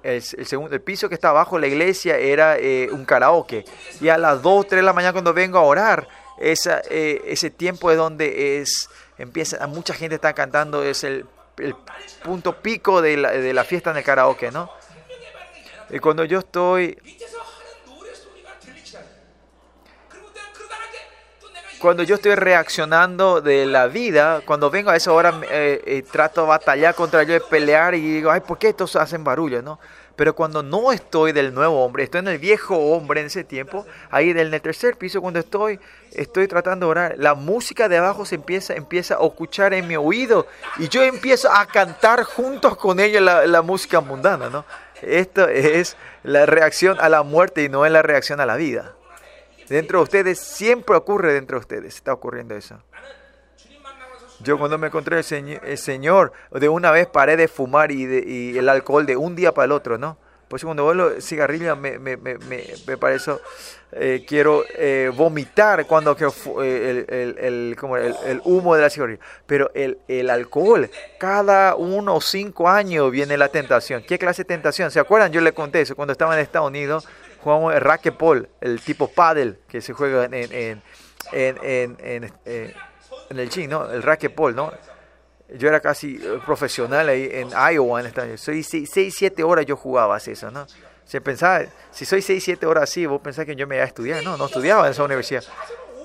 el, segundo el piso que está abajo la iglesia era eh, un karaoke. Y a las 2, 3 de la mañana cuando vengo a orar, esa, eh, ese tiempo es donde es, empieza, mucha gente está cantando, es el, el punto pico de la, de la, fiesta en el karaoke, ¿no? Y cuando yo estoy... Cuando yo estoy reaccionando de la vida, cuando vengo a esa hora, eh, trato de batallar contra yo, de pelear y digo, ay, ¿por qué estos hacen barullo? ¿no? Pero cuando no estoy del nuevo hombre, estoy en el viejo hombre en ese tiempo, ahí en el tercer piso, cuando estoy, estoy tratando de orar, la música de abajo se empieza, empieza a escuchar en mi oído y yo empiezo a cantar juntos con ellos la, la música mundana, ¿no? Esto es la reacción a la muerte y no es la reacción a la vida. Dentro de ustedes, siempre ocurre dentro de ustedes, está ocurriendo eso. Yo cuando me encontré el señor, de una vez paré de fumar y, de, y, el alcohol de un día para el otro, ¿no? Pues cuando vuelvo los cigarrillos me, me, me, me, parece, eh, quiero eh, vomitar cuando eh, el, el, el, el, el, humo de la cigarrilla. Pero el, el alcohol, cada uno o cinco años viene la tentación. ¿Qué clase de tentación? ¿Se acuerdan? Yo le conté eso cuando estaba en Estados Unidos, jugamos racquetball, el tipo paddle que se juega en, en, en, en, en el chin, ¿no? El racquetball, ¿no? Yo era casi eh, profesional ahí en Iowa en Estados Unidos. 6, 7 horas yo jugaba eso, ¿no? Se pensaba, si soy 6, 7 horas así, vos pensás que yo me iba a estudiar. No, no estudiaba en esa universidad.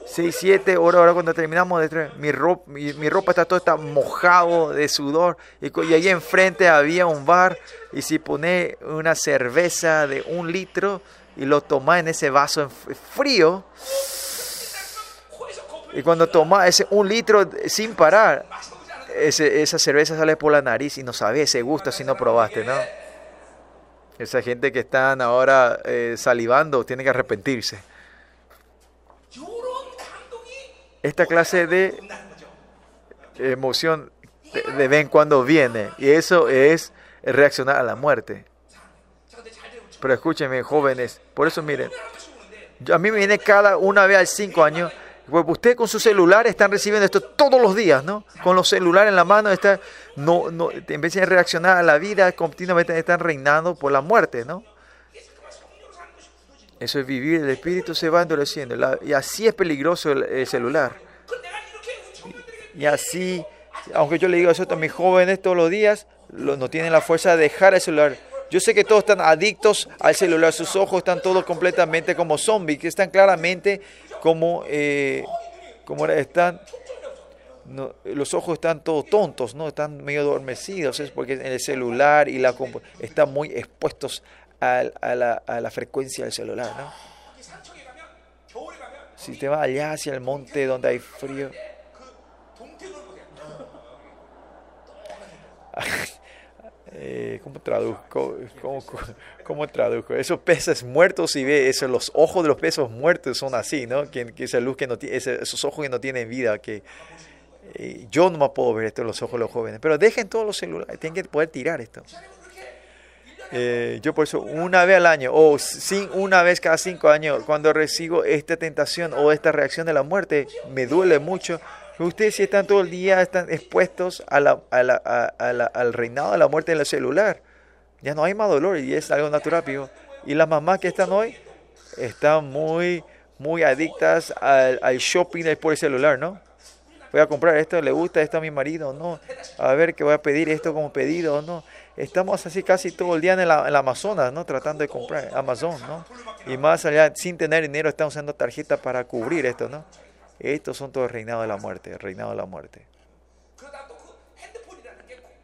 6, 7 horas, ahora cuando terminamos de mi ropa, mi, mi, ropa está todo está mojado de sudor. Y, y ahí enfrente había un bar. Y si pone una cerveza de un litro y lo tomás en ese vaso frío, y cuando toma ese un litro sin parar, esa cerveza sale por la nariz y no sabe ese gusto si no probaste, ¿no? Esa gente que están ahora eh, salivando tiene que arrepentirse. Esta clase de emoción de, de vez en cuando viene y eso es reaccionar a la muerte. Pero escúchenme, jóvenes, por eso miren, a mí me viene cada una vez al cinco años pues usted con su celular están recibiendo esto todos los días, ¿no? Con los celulares en la mano, está, no, no, en vez de reaccionar a la vida, continuamente están reinando por la muerte, ¿no? Eso es vivir, el espíritu se va endureciendo. La, y así es peligroso el, el celular. Y, así, aunque yo le digo eso a mis jóvenes todos los días, no tienen la fuerza de dejar el celular. Yo sé que todos están adictos al celular, sus ojos están todos completamente como zombies, que están claramente como, eh, como están, no, los ojos están todos tontos, ¿no? están medio adormecidos, es porque en el celular y la están muy expuestos a, a, la, a la frecuencia del celular. ¿no? Si te vas allá hacia el monte donde hay frío. (laughs) Eh, ¿Cómo traduzco? ¿Cómo, traduzco? Esos peces muertos, si ve, eso, los ojos de los peces muertos son así, ¿no? Que, esa luz que no tiene, esos ojos que no tienen vida, que eh, yo no me puedo ver esto en los ojos de los jóvenes, pero dejen todos los celulares, tienen que poder tirar esto. Eh, yo por eso una vez al año o sin una vez cada cinco años, cuando recibo esta tentación o esta reacción de la muerte, me duele mucho. Ustedes si están todo el día están expuestos al reinado de la muerte en el celular. Ya no hay más dolor y es algo natural. Y las mamás que están hoy están muy, muy adictas al, al shopping por el celular, ¿no? Voy a comprar esto, le gusta esto a mi marido, no. A ver que voy a pedir esto como pedido, no. Estamos así casi todo el día en, la, Amazonas, ¿no? Tratando de comprar Amazon, ¿no? Y más allá, sin tener dinero, estamos usando tarjeta para cubrir esto, ¿no? Estos son todos reinados de la muerte, reinado de la muerte.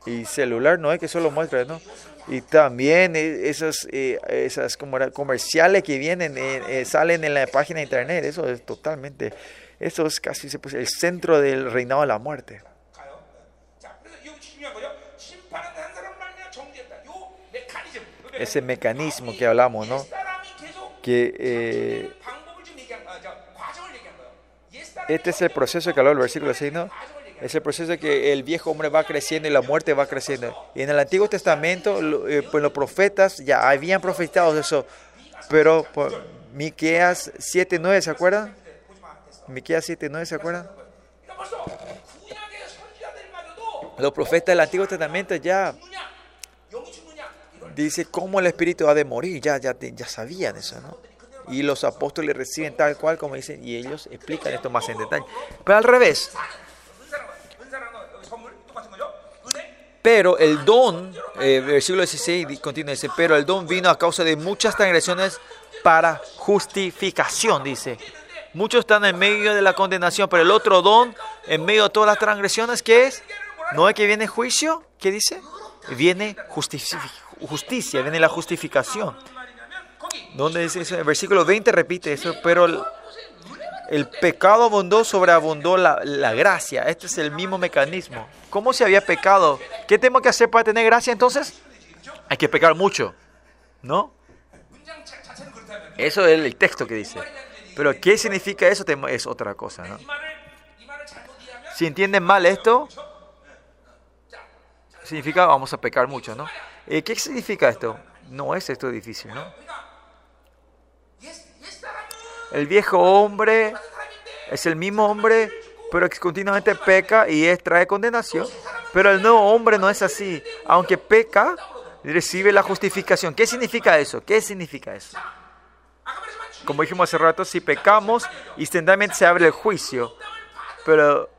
Y celular no es que solo muestra, ¿no? Y también e, esas, eh, esas comerciales que vienen, eh, eh, salen en la página de internet, eso es totalmente, eso es casi el centro del reinado de la muerte. ese mecanismo que hablamos, ¿no? Que eh, este es el proceso que habló el versículo 6, ¿no? Es el proceso que el viejo hombre va creciendo y la muerte va creciendo. Y en el Antiguo Testamento, eh, pues los profetas ya habían profetizado eso. Pero por Miqueas 7.9, ¿se acuerdan? Miqueas 7.9, ¿se acuerdan? Los profetas del Antiguo Testamento ya dice cómo el espíritu ha de morir, ya, ya, ya sabían eso, ¿no? Y los apóstoles reciben tal cual como dicen, y ellos explican esto más en detalle. Pero al revés. Pero el don, eh, versículo 16 continúa, dice, pero el don vino a causa de muchas transgresiones para justificación, dice. Muchos están en medio de la condenación, pero el otro don, en medio de todas las transgresiones, ¿qué es? ¿No es que viene juicio? ¿Qué dice? Viene justicia justicia, viene la justificación. Donde dice eso? El versículo 20 repite eso, pero el, pecado abundó, sobreabundó la, la, gracia. Este es el mismo mecanismo. ¿Cómo se había pecado? ¿Qué tengo que hacer para tener gracia entonces? Hay que pecar mucho, ¿no? Eso es el texto que dice. Pero ¿qué significa eso? Es otra cosa, ¿no? Si entienden mal esto, significa vamos a pecar mucho, ¿no? Eh, ¿Qué significa esto? No es esto difícil, ¿no? El viejo hombre es el mismo hombre, pero que continuamente peca y es, trae condenación. Pero el nuevo hombre no es así. Aunque peca, recibe la justificación. ¿Qué significa eso? ¿Qué significa eso? Como dijimos hace rato, si pecamos, instantáneamente se abre el juicio. Pero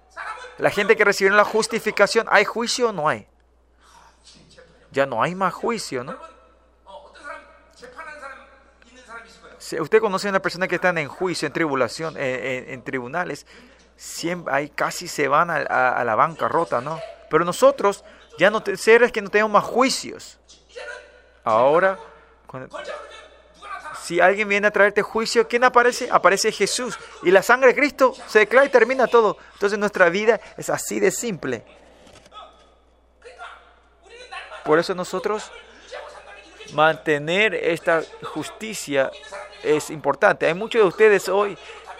la gente que recibe la justificación, ¿hay juicio o no hay? ya no hay más juicio, ¿no? Usted conoce a una persona que están en juicio, en tribulación, en, tribunales, hay, casi se van a, a, la bancarrota, ¿no? Pero nosotros ya no es que no tenemos más juicios. Ahora, si alguien viene a traerte juicio, ¿quién aparece? Aparece Jesús. Y la sangre de Cristo se declara y termina todo. Entonces nuestra vida es así de simple. Por eso nosotros mantener esta justicia es importante. Hay muchos de ustedes hoy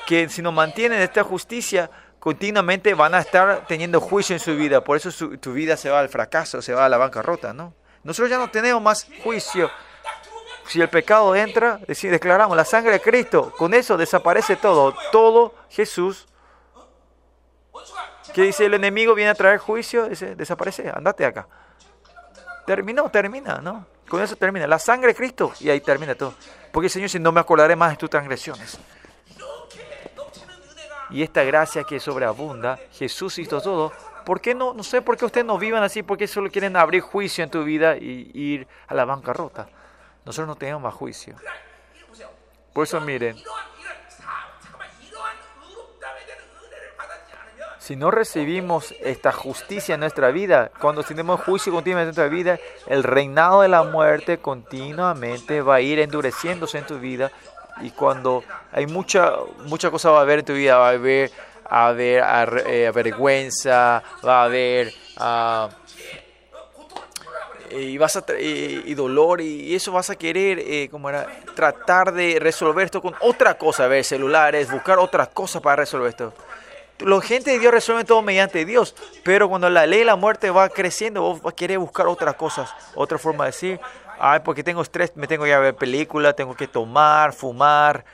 que si no mantienen esta justicia, continuamente van a estar teniendo juicio en su vida. Por eso tu vida se va al fracaso, se va a la bancarrota, ¿no? Nosotros ya no tenemos más juicio. Si el pecado entra, declaramos la sangre de Cristo. Con eso desaparece todo. Todo Jesús. ¿Qué dice el enemigo? Viene a traer juicio. Desaparece. Andate acá. Terminó, termina, ¿no? Con eso termina. La sangre de Cristo y ahí termina todo. Porque Señor dice, no me acordaré más de tus transgresiones. Y esta gracia que sobreabunda, Jesús hizo todo. ¿Por qué no? No sé por qué ustedes no vivan así, porque solo quieren abrir juicio en tu vida y ir a la bancarrota. Nosotros no tenemos más juicio. Por eso miren, Si no recibimos esta justicia en nuestra vida, cuando tenemos juicio continuamente en nuestra vida, el reinado de la muerte continuamente va a ir endureciéndose en tu vida. Y cuando hay mucha, mucha cosa va a haber en tu vida, va a haber, a haber eh, vergüenza, va a haber ah, y a y, dolor y, eso vas a querer eh, como era tratar de resolver esto con otra cosa, ver celulares, buscar otra cosa para resolver esto la gente de Dios resuelve todo mediante Dios, pero cuando la ley de la muerte va creciendo, vos querés buscar otras cosas, otra forma de decir, ay, porque tengo estrés, me tengo que ver película, tengo que tomar, fumar.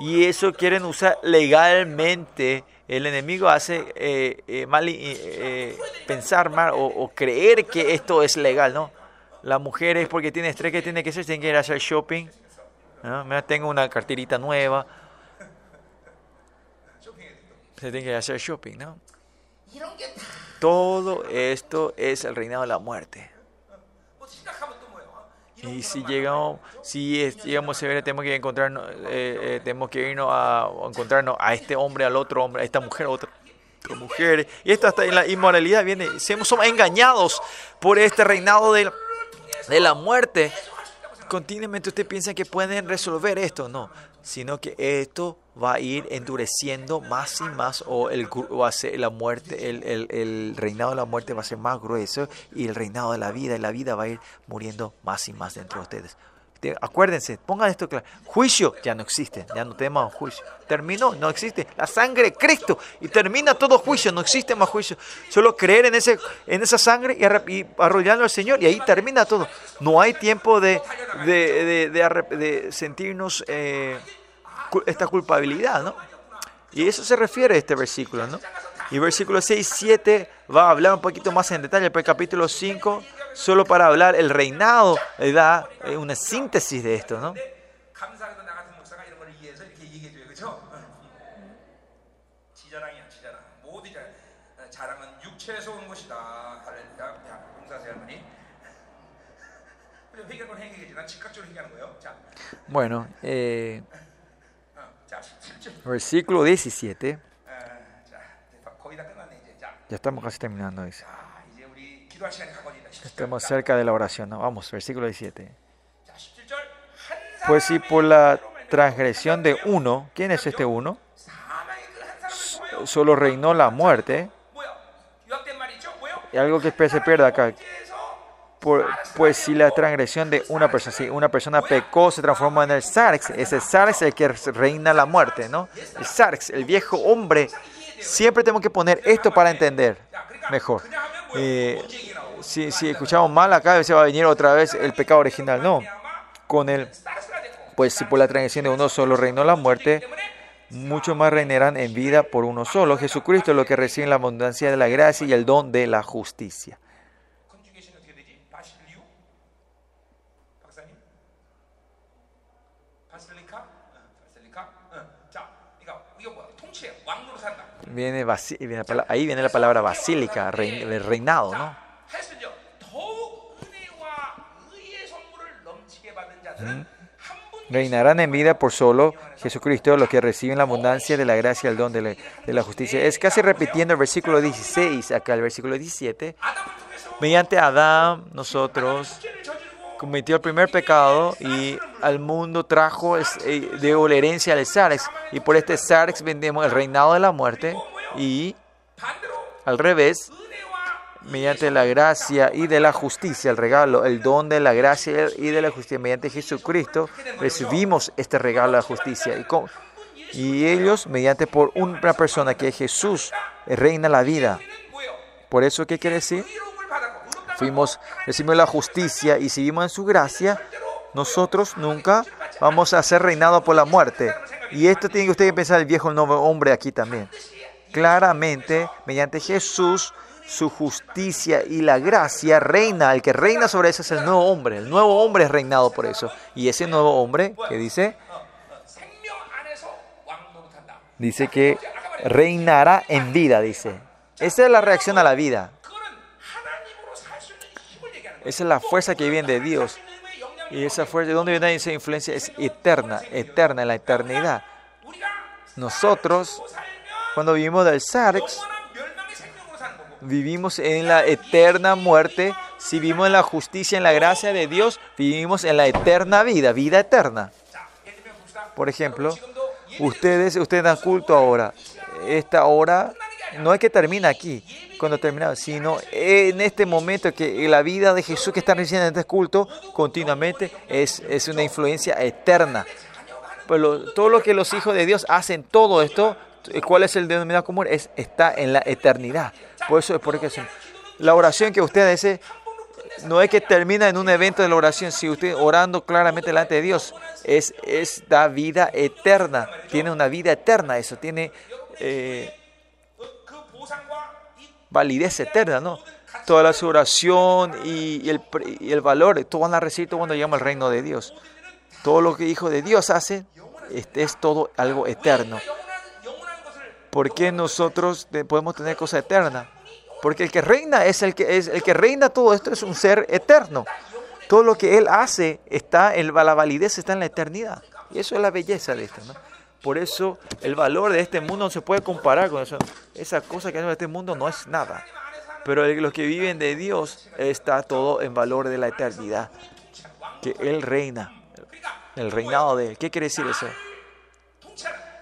Y eso quieren usar legalmente. El enemigo hace eh, eh, mal, eh, eh pensar mal o, creer que esto es legal, ¿no? Las mujeres, porque tiene estrés, que tiene que ser? Tienen que ir a hacer shopping. Tengo una carterita nueva se tiene que hacer shopping, ¿no? Todo esto es el reinado de la muerte. Y si llegamos, si llegamos severo, tenemos que encontrarnos, eh, eh, tenemos que irnos a, a encontrarnos a este hombre, al otro hombre, a esta mujer, a otra mujer. Y esto hasta en la inmoralidad viene. Somos engañados por este reinado de de la muerte. Continuamente usted piensa que pueden resolver esto, no, sino que esto va a ir endureciendo más y más o, el, va a ser la muerte, el, el- el reinado de la muerte va a ser más grueso y el reinado de la vida y la vida va a ir muriendo más y más dentro de ustedes. Acuérdense, pongan esto claro. Juicio ya no existe, ya no tenemos juicio. Terminó, no existe. La sangre de Cristo y termina todo juicio, no existe más juicio. Solo creer en, ese, en esa sangre y, y arrodillarnos al Señor y ahí termina todo. No hay tiempo de, de, de- sentirnos eh, esta culpabilidad, ¿no? Y eso se refiere a este versículo, ¿no? Y versículo 6, 7 va a hablar un poquito más en detalle, pero el capítulo 5, solo para hablar el reinado, da eh, una síntesis de esto, ¿no? Bueno, eh, versículo 17. Ya estamos casi terminando, dice. Estamos cerca de la oración. ¿no? Vamos, versículo 17. Pues si por la transgresión de uno, ¿quién es este uno? Solo reinó la muerte. Y algo que se pierde acá. Pues si la transgresión de una persona, si una persona pecó, se transformó en el Sarx. Ese Sarx es el que reina la muerte, ¿no? El Sarx, el viejo hombre Siempre tenemos que poner esto para entender mejor. Si, si escuchamos mal acá, se va a venir otra vez el pecado original, no. Con el, pues si por la transgresión de uno solo reinó la muerte, muchos más reinarán en vida por uno solo. Jesucristo es lo que recibe la abundancia de la gracia y el don de la justicia. viene, viene ahí viene la palabra basílica, rein, reinado, ¿no? Reinarán en vida por solo Jesucristo los que reciben la abundancia de la gracia, el don de la, de la justicia. Es casi repitiendo el versículo 16, acá el versículo 17. Mediante Adán, nosotros cometió el primer pecado y al mundo trajo eh, de olerencia al Sarx. Y por este Sarx vendemos el reinado de la muerte y al revés, mediante la gracia y de la justicia, el regalo, el don de la gracia y de la justicia, mediante Jesucristo, recibimos este regalo de la justicia. Y, y ellos, mediante por una persona que es Jesús, reina la vida. Por eso, ¿qué quiere decir? fuimos, recibimos la justicia y seguimos en su gracia, nosotros nunca vamos a ser reinados por la muerte. Y esto tiene que usted pensar el viejo nuevo hombre aquí también. Claramente, mediante Jesús, su justicia y la gracia reina. El que reina sobre eso es el nuevo hombre. El nuevo hombre es reinado por eso. Y ese nuevo hombre que dice, dice que reinará en vida, dice. Esa es la reacción a la vida. Esa es la fuerza que viene de Dios. Y esa fuerza, ¿de dónde viene esa influencia? Es eterna, eterna, en la eternidad. Nosotros, cuando vivimos del Sarx, vivimos en la eterna muerte. Si vivimos en la justicia, en la gracia de Dios, vivimos en la eterna vida, vida eterna. Por ejemplo, ustedes, ustedes dan culto ahora. Esta hora no es que termina aquí, cuando termina, sino en este momento que la vida de Jesús que está recibiendo en este culto continuamente es, es una influencia eterna. Pues todo lo que los hijos de Dios hacen, todo esto, ¿cuál es el denominador común? Es, está en la eternidad. Por eso es porque la oración que usted hace no es que termina en un evento de la oración, si usted orando claramente delante de Dios, es, es da vida eterna, tiene una vida eterna eso, tiene... Eh, validez eterna, ¿no? Toda la su oración y, el, y el, valor, todo van a recibir todo cuando llegamos al reino de Dios. Todo lo que Hijo de Dios hace este, es todo algo eterno. ¿Por qué nosotros podemos tener cosa eterna? Porque el que reina es el que es el que reina todo esto es un ser eterno. Todo lo que él hace está en la validez está en la eternidad. Y eso es la belleza de esto, ¿no? Por eso el valor de este mundo no se puede comparar con eso. Esa cosa que hay en este mundo no es nada. Pero los que viven de Dios está todo en valor de la eternidad. Que Él reina. El reinado de Él. ¿Qué quiere decir eso?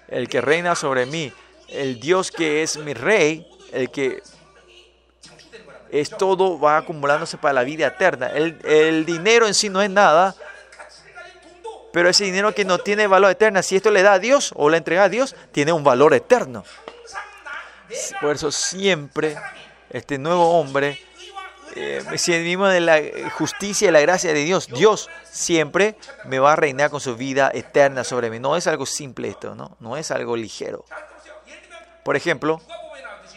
El que reina sobre mí. El Dios que es mi rey. El que es todo va acumulándose para la vida eterna. El, el dinero en sí no es nada. Pero ese dinero que no tiene valor eterno, si esto le da a Dios o le entrega a Dios, tiene un valor eterno. Por eso siempre este nuevo hombre, eh, si el mismo de la justicia y la gracia de Dios, Dios siempre me va a reinar con su vida eterna sobre mí. No es algo simple esto, ¿no? No es algo ligero. Por ejemplo,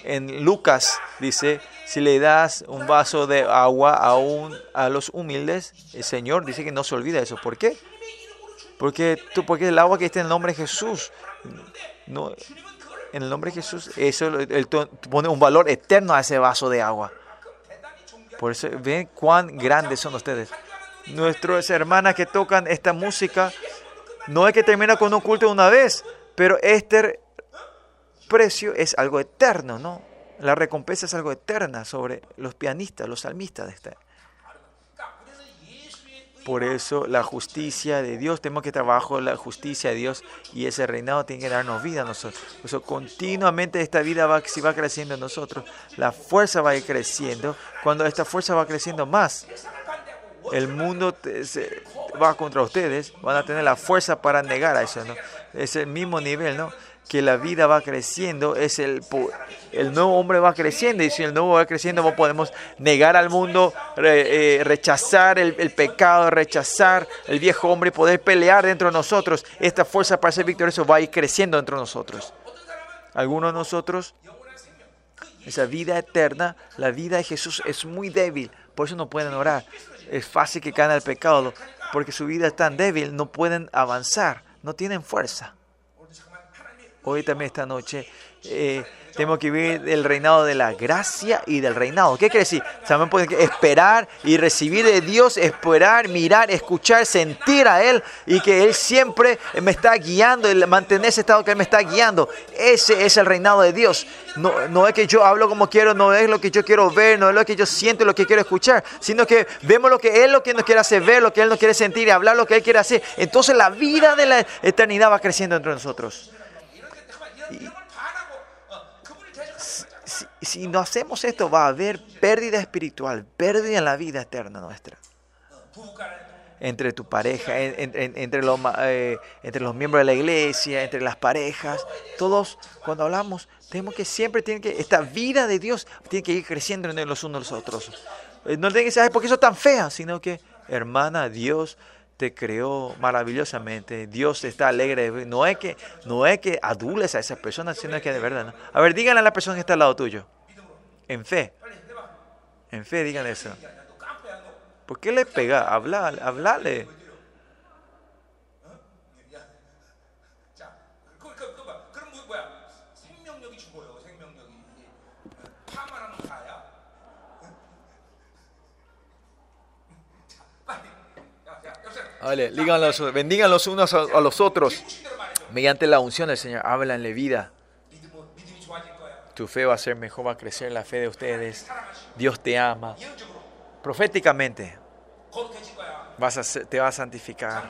en Lucas dice, si le das un vaso de agua a, un, a los humildes, el Señor dice que no se olvida eso. ¿Por qué? Porque, tú, porque el agua que está en el nombre de Jesús, no, en el nombre de Jesús, eso él pone un valor eterno a ese vaso de agua. Por eso ven cuán grandes son ustedes. Nuestras hermanas que tocan esta música, no es que termina con un culto de una vez, pero este precio es algo eterno, ¿no? La recompensa es algo eterna sobre los pianistas, los salmistas de este. Por eso la justicia de Dios, tenemos que trabajar la justicia de Dios y ese reinado tiene que darnos vida a nosotros. Por eso continuamente esta vida va, si va creciendo en nosotros, la fuerza va creciendo. Cuando esta fuerza va creciendo más, el mundo se, va contra ustedes, van a tener la fuerza para negar a eso, ¿no? Es el mismo nivel, ¿no? que la vida va creciendo, es el, el nuevo hombre va creciendo y si el nuevo va creciendo no podemos negar al mundo, eh, rechazar el, pecado, rechazar el viejo hombre y poder pelear dentro de nosotros. Esta fuerza para ser victorioso va a ir creciendo dentro de nosotros. Algunos de nosotros, esa vida eterna, la vida de Jesús es muy débil, por eso no pueden orar. Es fácil que caigan al pecado, porque su vida es tan débil, no pueden avanzar, no tienen fuerza. Hoy también esta noche eh, tenemos que vivir el reinado de la gracia y del reinado. ¿Qué quiere decir? También esperar y recibir de Dios, esperar, mirar, escuchar, sentir a Él y que Él siempre me está guiando, mantener ese estado que Él me está guiando. Ese es el reinado de Dios. No, no es que yo hablo como quiero, no es lo que yo quiero ver, no es lo que yo siento, lo que quiero escuchar, sino que vemos lo que Él lo que nos quiere hacer ver, lo que Él nos quiere sentir y hablar lo que Él quiere hacer. Entonces la vida de la eternidad va creciendo entre nosotros. Y si no hacemos esto, va a haber pérdida espiritual, pérdida en la vida eterna nuestra. Entre tu pareja, en, en, entre, los, eh, entre los miembros de la iglesia, entre las parejas, todos cuando hablamos, tenemos que siempre, tiene que, esta vida de Dios tiene que ir creciendo en los unos los otros. Eh, no tiene que ser, porque eso es tan fea, sino que, hermana, Dios te creó maravillosamente. Dios está alegre. No es que, no es que adules a esas personas, sino que de verdad. A ver, díganle a la persona que está al lado tuyo. En fe. En fe, díganle eso. ¿Por qué le pega? Habla, hablale. Vale, los, bendigan los unos a, los otros. Mediante la unción del Señor, háblanle vida. Tu fe va a ser mejor, va a crecer la fe de ustedes. Dios te ama. Proféticamente vas a, te va a santificar.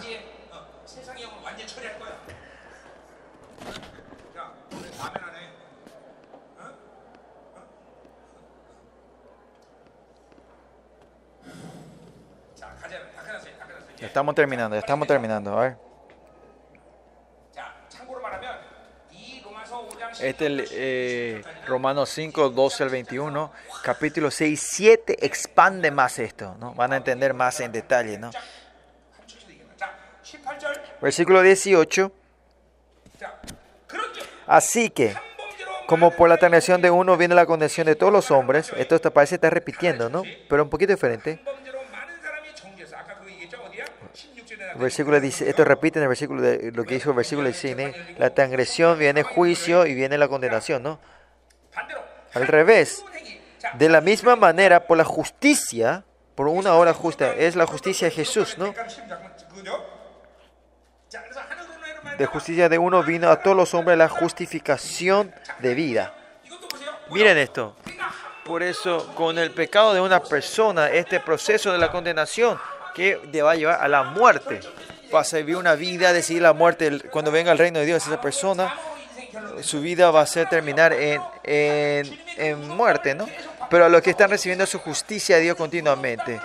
Ya estamos terminando, ya estamos terminando. A ver. Este es el eh, Romanos 5, 12 al 21, capítulo 6, 7 expande más esto, ¿no? Van a entender más en detalle, ¿no? Versículo 18. Así que, como por la terminación de uno viene la condición de todos los hombres, esto parece que está repitiendo, ¿no? Pero un poquito diferente versículo dice, esto repite en el versículo de, lo que dijo el versículo 16, la transgresión viene juicio y viene la condenación, ¿no? Al revés, de la misma manera, por la justicia, por una hora justa, es la justicia de Jesús, ¿no? De justicia de uno vino a todos los hombres la justificación de vida. Miren esto. Por eso, con el pecado de una persona, este proceso de la condenación que te va a llevar a la muerte. va a servir una vida, decidir la muerte. Cuando venga el reino de Dios, esa persona, su vida va a ser terminar en, en, en muerte, ¿no? Pero a los que están recibiendo su justicia de Dios continuamente.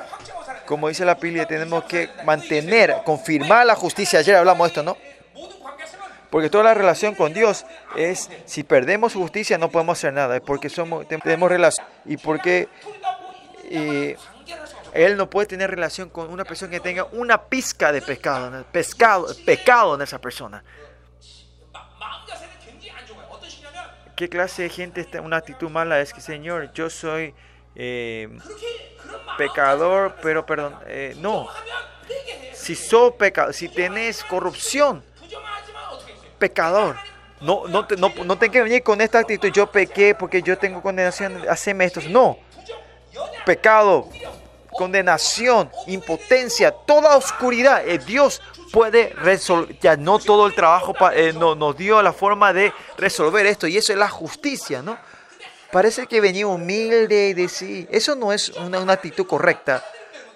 Como dice la Biblia, tenemos que mantener, confirmar la justicia. Ayer hablamos de esto, ¿no? Porque toda la relación con Dios es, si perdemos justicia no podemos hacer nada, porque somos, tenemos relación. Y porque... Y, él no puede tener relación con una persona que tenga una pizca de pescado, pescado, pecado en esa persona. ¿Qué clase de gente está una actitud mala? Es que, Señor, yo soy eh, pecador, pero perdón, eh, no. Si sos pecado, si tenés corrupción, pecador. No, no, te, no, no tenés que venir con esta actitud, yo pequé porque yo tengo condenación, haceme esto. No. Pecado, condenación, impotencia, toda oscuridad. eh, Dios puede resolver, ya no todo el trabajo eh, no- nos dio la forma de resolver esto y eso es la justicia, ¿no? Parece que venía humilde y decir, eso no es una, una actitud correcta.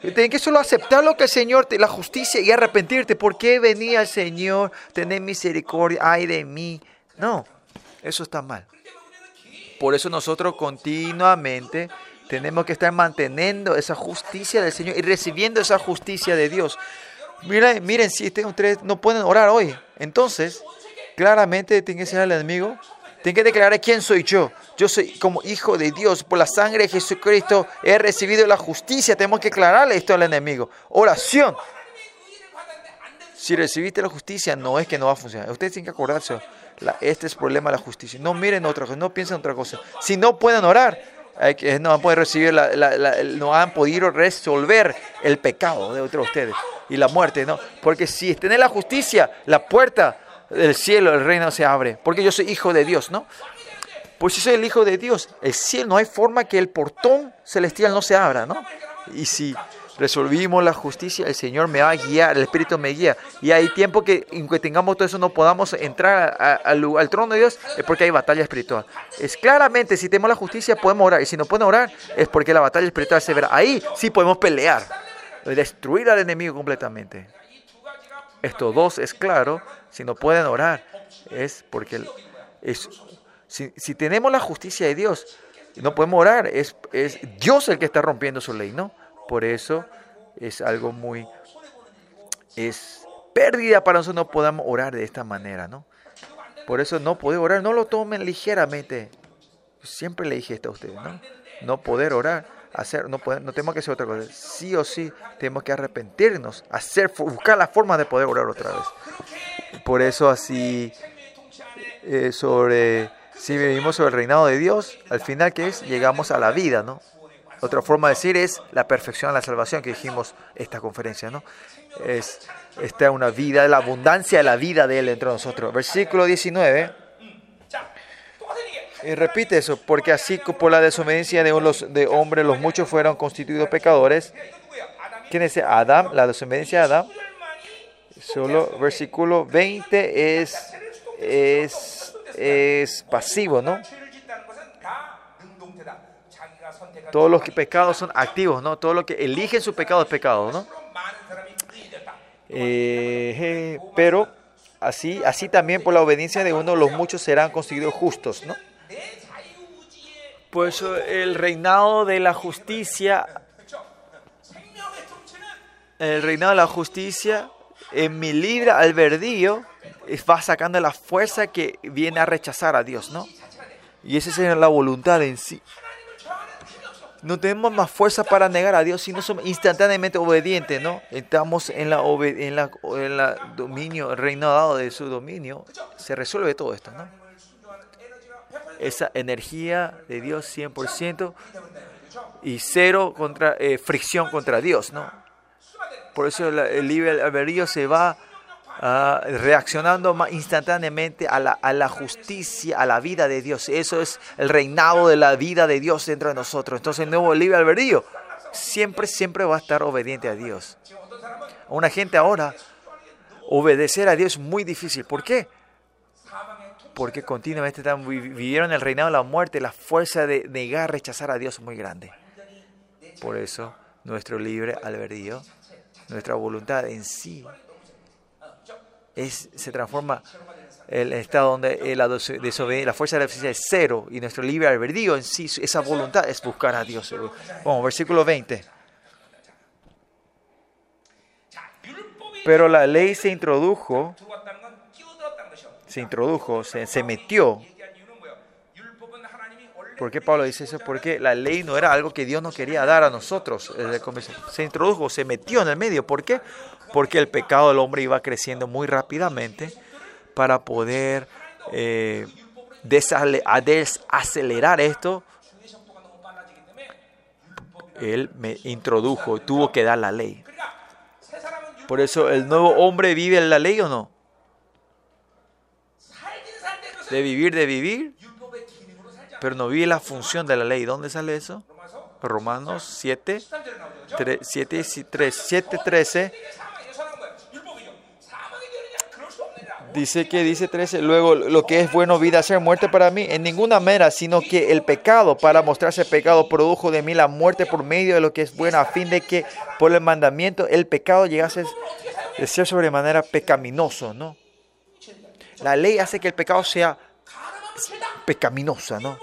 Tienes que solo aceptar lo que el Señor, te, la justicia y arrepentirte. ¿Por qué venía el Señor? Tener misericordia, ay de mí. No, eso está mal. Por eso nosotros continuamente tenemos que estar manteniendo esa justicia del Señor y recibiendo esa justicia de Dios. Miren, miren si este- ustedes no pueden orar hoy. Entonces, claramente tienen que decir al enemigo, tienen que declarar quién soy yo. Yo soy como hijo de Dios. Por la sangre de Jesucristo he recibido la justicia. Tenemos que aclararle esto al enemigo. Oración. Si recibiste la justicia, no es que no va a funcionar. Ustedes tienen que acordarse. la- este es el problema de la justicia. No miren otra cosa, no piensen otra cosa. Si no pueden orar, no a poder recibir, no han podido resolver el pecado de otros de ustedes y la muerte, ¿no? Porque si tienen la justicia, la puerta del cielo, el reino se abre. Porque yo soy hijo de Dios, ¿no? Pues si soy el hijo de Dios, el cielo, no hay forma que el portón celestial no se abra, ¿no? Y si resolvimos la justicia, el Señor me va a guiar, el Espíritu me guía. Y hay tiempo que, aunque tengamos todo eso, no podamos entrar al, trono de Dios, es porque hay batalla espiritual. Es claramente, si tenemos la justicia, podemos orar. Y si no pueden orar, es porque la batalla espiritual se verá. Ahí sí podemos pelear, destruir al enemigo completamente. Estos dos es claro, si no pueden orar, es porque es, si, si tenemos la justicia de Dios no podemos orar, es, es Dios el que está rompiendo su ley, ¿no? Por eso es algo muy, es pérdida para nosotros no podamos orar de esta manera, ¿no? Por eso no poder orar, no lo tomen ligeramente. Siempre le dije esto a ustedes, ¿no? No poder orar, hacer, no, poder- no tenemos que hacer otra cosa. Sí o sí tenemos que arrepentirnos, hacer, buscar la forma de poder orar otra vez. Por eso así, eh, sobre, si vivimos sobre el reinado de Dios, al final que es, llegamos a la vida, ¿no? Otra forma de decir es la perfección a la salvación que dijimos esta conferencia, ¿no? Es esta una vida, la abundancia de la vida de él entre nosotros. Versículo 19. Y repite eso, porque así por la desobediencia de, los, de hombres los muchos fueron constituidos pecadores. ¿Quién es Adam? La desobediencia de Adam. Solo versículo 20 es, es, es pasivo, ¿no? Todos los pecados son activos, ¿no? Todo lo que eligen su pecado es pecado, ¿no? Eh, eh, pero así, así también por la obediencia de uno, los muchos serán conseguidos justos, ¿no? Pues el reinado de la justicia, el reinado de la justicia en mi libre albedrío va sacando la fuerza que viene a rechazar a Dios, ¿no? Y esa es la voluntad en sí. No tenemos más fuerza para negar a Dios si no somos instantáneamente obedientes, ¿no? Estamos en la, en en la dominio, el reinado de su dominio. Se resuelve todo esto, ¿no? Esa energía de Dios 100% y cero contra, eh, fricción contra Dios, ¿no? Por eso el libre albedrío se va Ah, reaccionando instantáneamente a la, justicia, a la vida de Dios. Eso es el reinado de la vida de Dios dentro de nosotros. Entonces el nuevo libre albedrío siempre, siempre va a estar obediente a Dios. Una gente ahora, obedecer a Dios es muy difícil. ¿Por qué? Porque continuamente están, vivieron el reinado de la muerte, la fuerza de negar, rechazar a Dios es muy grande. Por eso, nuestro libre albedrío, nuestra voluntad en sí se transforma el estado donde la, fuerza de la desobediencia es cero y nuestro libre albedrío en sí, esa voluntad es buscar a Dios. Vamos, versículo 20. Pero la ley se introdujo, se introdujo, se, se metió. ¿Por qué Pablo dice eso? Porque la ley no era algo que Dios no quería dar a nosotros. Se introdujo, se metió en el medio. ¿Por qué? Porque el pecado del hombre iba creciendo muy rápidamente para poder eh, desacelerar esto. Él me introdujo, tuvo que dar la ley. Por eso, ¿el nuevo hombre vive en la ley o no? De vivir, de vivir, pero no vive la función de la ley. ¿Dónde sale eso? Romanos 7, 7, 3, 7, 13 Dice que dice 13, luego lo que es bueno vida ser muerte para mí, en ninguna manera, sino que el pecado, para mostrarse pecado, produjo de mí la muerte por medio de lo que es bueno, a fin de que por el mandamiento el pecado llegase a ser sobremanera pecaminoso, ¿no? La ley hace que el pecado sea pecaminosa, ¿no?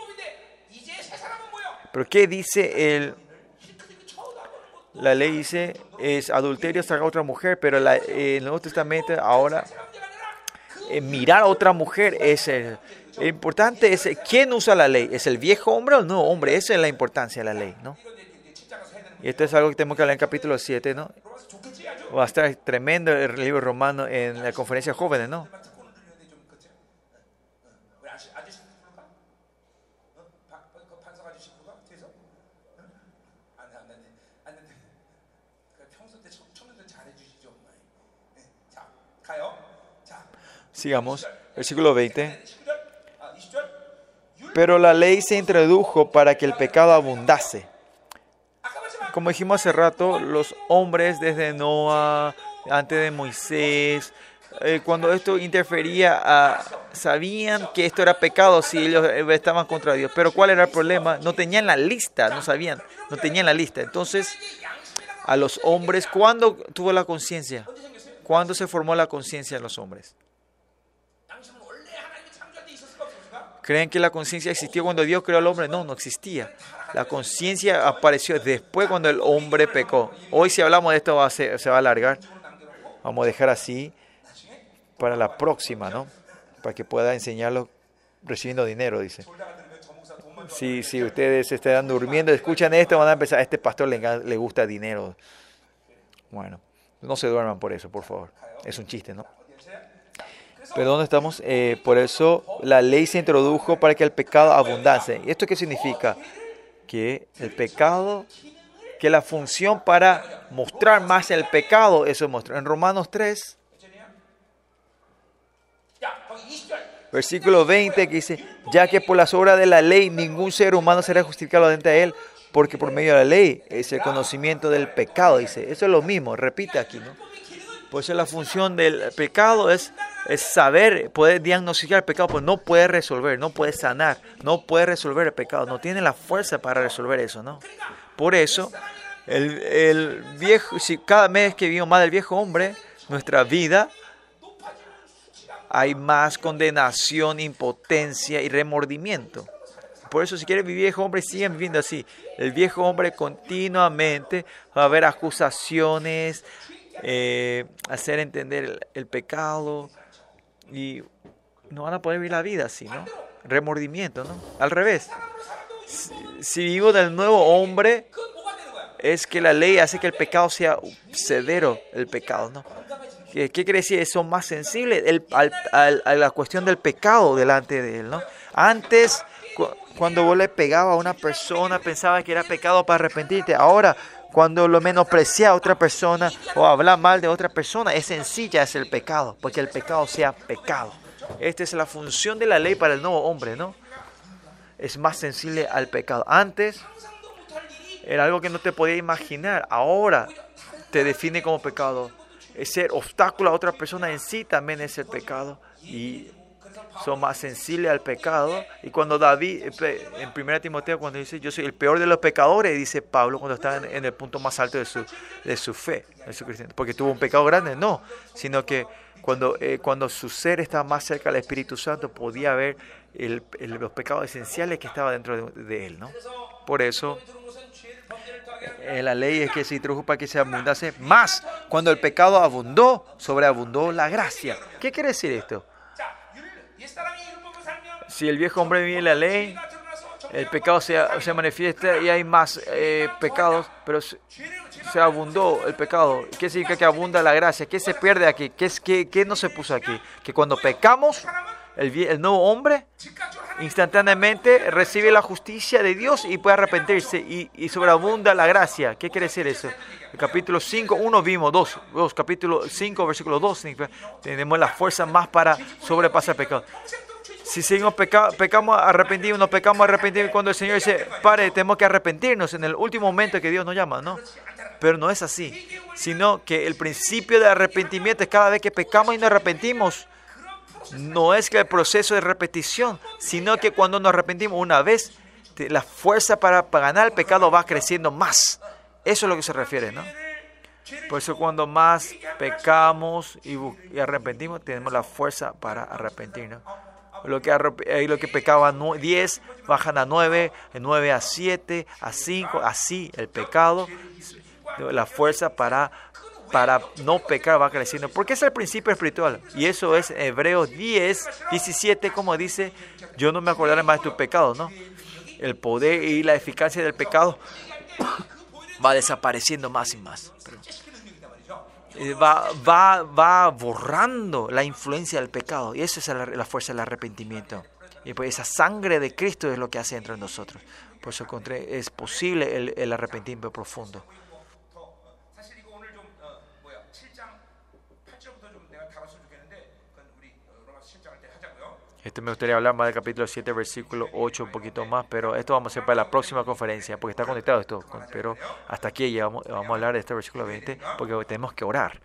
Pero ¿qué dice el... La ley dice es adulterio sacar a otra mujer, pero la, el Nuevo Testamento ahora eh, mirar a otra mujer es el, importante es quién usa la ley, es el viejo hombre o no hombre, esa es la importancia de la ley, ¿no? Y esto es algo que tenemos que hablar en capítulo 7, ¿no? Va a estar tremendo el libro romano en la conferencia jóvenes, ¿no? Sigamos, versículo 20. Pero la ley se introdujo para que el pecado abundase. Como dijimos hace rato, los hombres desde Noah, antes de Moisés, eh, cuando esto interfería, a, sabían que esto era pecado si ellos eh, estaban contra Dios. Pero ¿cuál era el problema? No tenían la lista, no sabían, no tenían la lista. Entonces, a los hombres, ¿cuándo tuvo la conciencia? ¿Cuándo se formó la conciencia en los hombres? ¿Creen que la conciencia existió cuando Dios creó al hombre? No, no existía. La conciencia apareció después cuando el hombre pecó. Hoy si hablamos de esto va a se va a alargar. Vamos a dejar así para la próxima, ¿no? Para que pueda enseñarlo recibiendo dinero, dice. Si, si ustedes están durmiendo, escuchan esto, van a empezar, este pastor le gusta dinero. Bueno, no se duerman por eso, por favor. Es un chiste, ¿no? Pero ¿dónde estamos? Eh, por eso la ley se introdujo para que el pecado abundase. ¿Y esto qué significa? Que el pecado, que la función para mostrar más el pecado, eso muestra. En Romanos 3, versículo 20, que dice, ya que por las obras de la ley ningún ser humano será justificado ante él, porque por medio de la ley es el conocimiento del pecado, dice. Eso es lo mismo, repite aquí, ¿no? Por eso la función del pecado es, saber, poder diagnosticar el pecado, pues no puede resolver, no puede sanar, no puede resolver el pecado, no tiene la fuerza para resolver eso, ¿no? Por eso, el, viejo, si cada mes que vivimos más del viejo hombre, nuestra vida hay más condenación, impotencia y remordimiento. Por eso si quieren vivir viejo hombre, siguen viviendo así. El viejo hombre continuamente va a haber acusaciones, eh, hacer entender el, pecado y no van a poder vivir la vida así, ¿no? Remordimiento, ¿no? Al revés. Si, si vivo del nuevo hombre, es que la ley hace que el pecado sea severo, el pecado, ¿no? ¿Qué, qué quiere decir? Son más sensibles el, al, a la cuestión del pecado delante de él, ¿no? Antes, cuando vos le pegaba a una persona, pensaba que era pecado para arrepentirte. Ahora, cuando lo menosprecia a otra persona o habla mal de otra persona, es sencilla, es el pecado, porque el pecado sea pecado. Esta es la función de la ley para el nuevo hombre, ¿no? Es más sensible al pecado. Antes era algo que no te podía imaginar. Ahora te define como pecado. Ser obstáculo a otra persona en sí también es el pecado. Y son más sensibles al pecado. Y cuando David, eh, en 1 Timoteo, cuando dice, yo soy el peor de los pecadores, dice Pablo cuando está en, el punto más alto de su, de su fe, de su porque tuvo un pecado grande, no, sino que cuando, eh, cuando su ser estaba más cerca del Espíritu Santo, podía ver el, el, los pecados esenciales que estaba dentro de, de él. ¿no? Por eso, eh, la ley es que se introdujo para que se abundase más. Cuando el pecado abundó, sobreabundó la gracia. ¿Qué quiere decir esto? Si el viejo hombre vive la ley, el pecado se, se manifiesta y hay más eh, pecados, pero se, abundó el pecado. ¿Qué significa que abunda la gracia? ¿Qué se pierde aquí? ¿Qué, es, qué, qué no se puso aquí? Que cuando pecamos, el, el nuevo hombre instantáneamente recibe la justicia de Dios y puede arrepentirse y, y sobreabunda la gracia. ¿Qué quiere decir eso? El capítulo 5, 1 vimos, 2, 2, capítulo 5, versículo 2, tenemos la fuerza más para sobrepasar el pecado. Si seguimos pecamos arrepentidos, nos pecamos arrepentidos, cuando el Señor dice, pare, tenemos que arrepentirnos en el último momento que Dios nos llama, ¿no? Pero no es así, sino que el principio de arrepentimiento es cada vez que pecamos y nos arrepentimos, no es que el proceso de repetición, sino que cuando nos arrepentimos una vez, la fuerza para, para ganar el pecado va creciendo más. Eso es lo que se refiere, ¿no? Por eso cuando más pecamos y, arrepentimos, tenemos la fuerza para arrepentirnos. Lo que, eh, lo que pecaba nu- 10, bajan a 9, de 9 a 7, a 5, así el pecado, la fuerza para, para no pecar va creciendo. Porque es el principio espiritual. Y eso es Hebreos 10, 17, como dice, yo no me acordaré más de tu pecado, ¿no? El poder y la eficacia del pecado (coughs) va desapareciendo más y más. Eh, Va, va, va borrando la influencia del pecado. Y esa es la, fuerza del arrepentimiento. Y pues esa sangre de Cristo es lo que hace dentro de nosotros. Por eso es posible el arrepentimiento profundo. Este me gustaría hablar más del capítulo 7, versículo 8, un poquito más, pero esto vamos a hacer para la próxima conferencia, porque está conectado esto. Pero hasta aquí ya vamos, vamos a hablar de este versículo 20, porque tenemos que orar.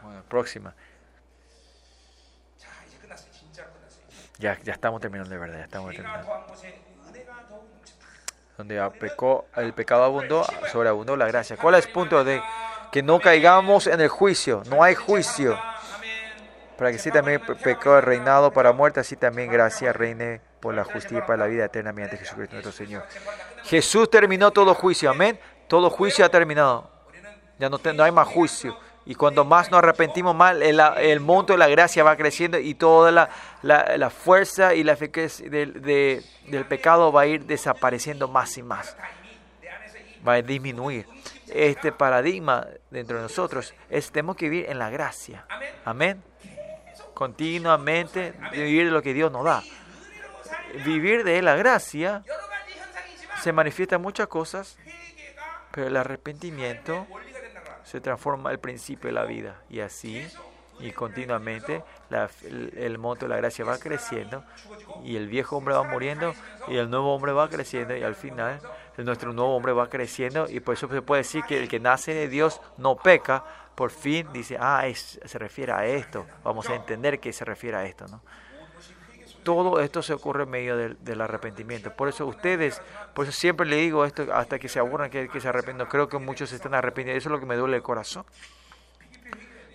Bueno, próxima. Ya, ya estamos terminando de verdad, ya estamos terminando donde pecó, el pecado abundó, sobreabundó la gracia. ¿Cuál es el punto de que no caigamos en el juicio? No hay juicio. Para que sí también pe- pecado reinado para muerte, así también gracia reine por la justicia y para la vida eterna mediante Jesucristo nuestro Señor. Jesús terminó todo juicio, amén. Todo juicio ha terminado. Ya no, te- no hay más juicio. Y cuando más nos arrepentimos, más el, el monto de la gracia va creciendo y toda la, la, fuerza y la eficacia del, de, del pecado va a ir desapareciendo más y más. Va a disminuir. Este paradigma dentro de nosotros es tenemos que vivir en la gracia. Amén. Continuamente vivir de lo que Dios nos da. Vivir de la gracia se manifiesta muchas cosas, pero el arrepentimiento se transforma el principio de la vida. Y así, y continuamente, el, el monto de la gracia va creciendo, y el viejo hombre va muriendo, y el nuevo hombre va creciendo, y al final, nuestro nuevo hombre va creciendo, y por eso se puede decir que el que nace de Dios no peca. Por fin dice, ah, es- se refiere a esto. Vamos a entender que se refiere a esto, ¿no? Todo esto se ocurre en medio del, arrepentimiento. Por eso ustedes, por eso siempre le digo esto hasta que se aburran que, se arrepienten. Creo que muchos se están arrepintiendo. Eso es lo que me duele el corazón.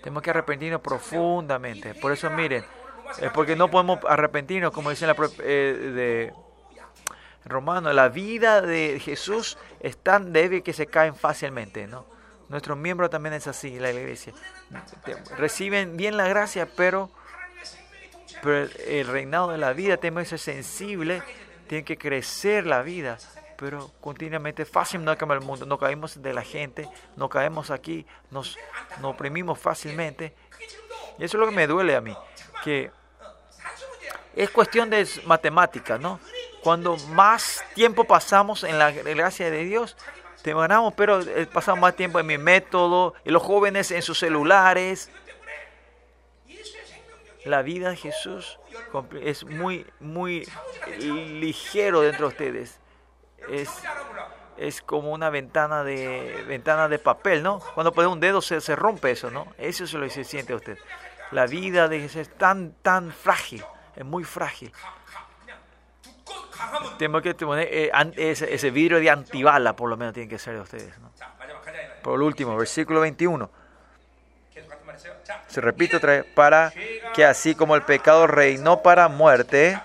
Tenemos que arrepentirnos profundamente. Por eso miren, es porque no podemos arrepentirnos, como dice la eh, de Romano, la vida de Jesús es tan débil que se caen fácilmente, ¿no? Nuestros miembros también es así, la iglesia. Reciben bien la gracia, pero, pero el reinado de la vida tiene que ser sensible, tiene que crecer la vida pero continuamente fácil no cambia el mundo, no caemos de la gente, no caemos aquí, nos, oprimimos fácilmente. Y eso es lo que me duele a mí, que es cuestión de matemática, ¿no? Cuando más tiempo pasamos en la gracia de Dios, te ganamos, pero eh, pasamos más tiempo en mi método, y los jóvenes en sus celulares. La vida de Jesús es muy, muy ligero dentro de ustedes es, es como una ventana de ventana de papel, ¿no? Cuando pone un dedo se, se rompe eso, ¿no? Eso es lo que se siente usted. La vida de Jesús es tan, tan frágil, es muy frágil. Tengo que poner eh, ese, ese, vidrio de antibala, por lo menos, tienen que ser de ustedes. ¿no? Por último, versículo 21. Se repite otra vez, para que así como el pecado reinó para muerte,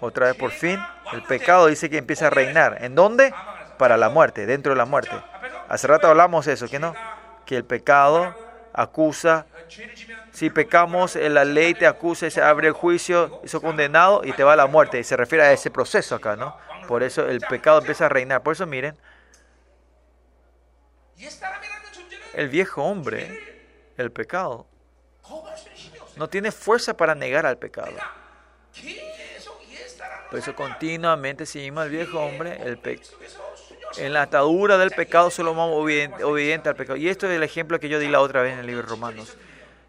otra vez por fin, el pecado dice que empieza a reinar. ¿En dónde? Para la muerte, dentro de la muerte. Hace rato hablamos de eso, ¿que no? Que el pecado acusa. Si pecamos, la ley te acusa, se abre el juicio, hizo condenado y te va a la muerte. Y se refiere a ese proceso acá, ¿no? Por eso el pecado empieza a reinar. Por eso miren, el viejo hombre, el pecado, no tiene fuerza para negar al pecado. Por eso continuamente seguimos al viejo hombre, el en la atadura del pecado solo vamos obediente, obediente, al pecado. Y esto es el ejemplo que yo di la otra vez en el libro de Romanos.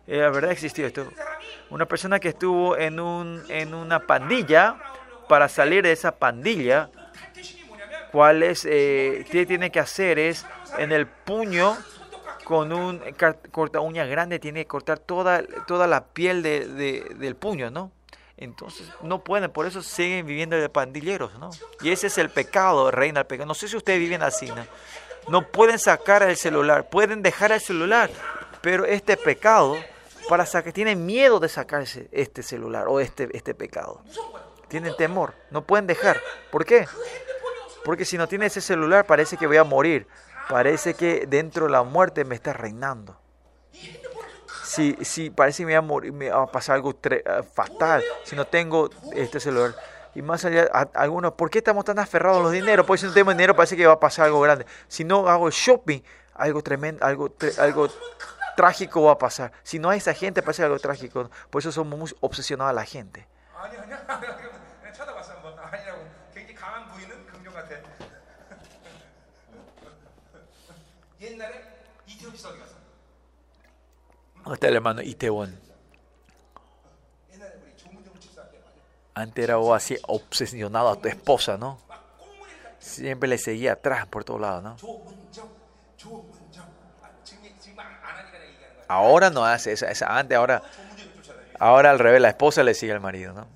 Eh, la verdad existió esto. Una persona que estuvo en, un, en una pandilla, para salir de esa pandilla, cuál es, eh, ¿qué tiene que hacer? Es en el puño, con un corta uña grande, tiene que cortar toda, toda la piel de, del puño, ¿no? Entonces no pueden, por eso siguen viviendo de pandilleros, ¿no? Y ese es el pecado, reina el pecado. No sé si ustedes viven así, ¿no? No pueden sacar el celular, pueden dejar el celular, pero este pecado, para sacar, tienen miedo de sacarse este celular o este, este pecado. Tienen temor, no pueden dejar. ¿Por qué? Porque si no tiene ese celular parece que voy a morir. Parece que dentro de la muerte me está reinando si, si parece que me va a, morir, me va a pasar algo eh, fatal si no tengo este celular. Y más allá, algunos, ¿por qué estamos tan aferrados a los dineros? Porque si no tengo dinero parece que va a pasar algo grande. Si no hago shopping, algo tremendo, algo, algo trágico va a pasar. Si no hay esa gente, parece algo trágico. Por eso somos muy obsesionados a la gente. Está el hermano Itaewon? Antes era así obsesionado a tu esposa, ¿no? Siempre le seguía atrás por todos lados, ¿no? Ahora no hace esa, esa antes, ahora, ahora al revés, la esposa le sigue al marido, ¿no?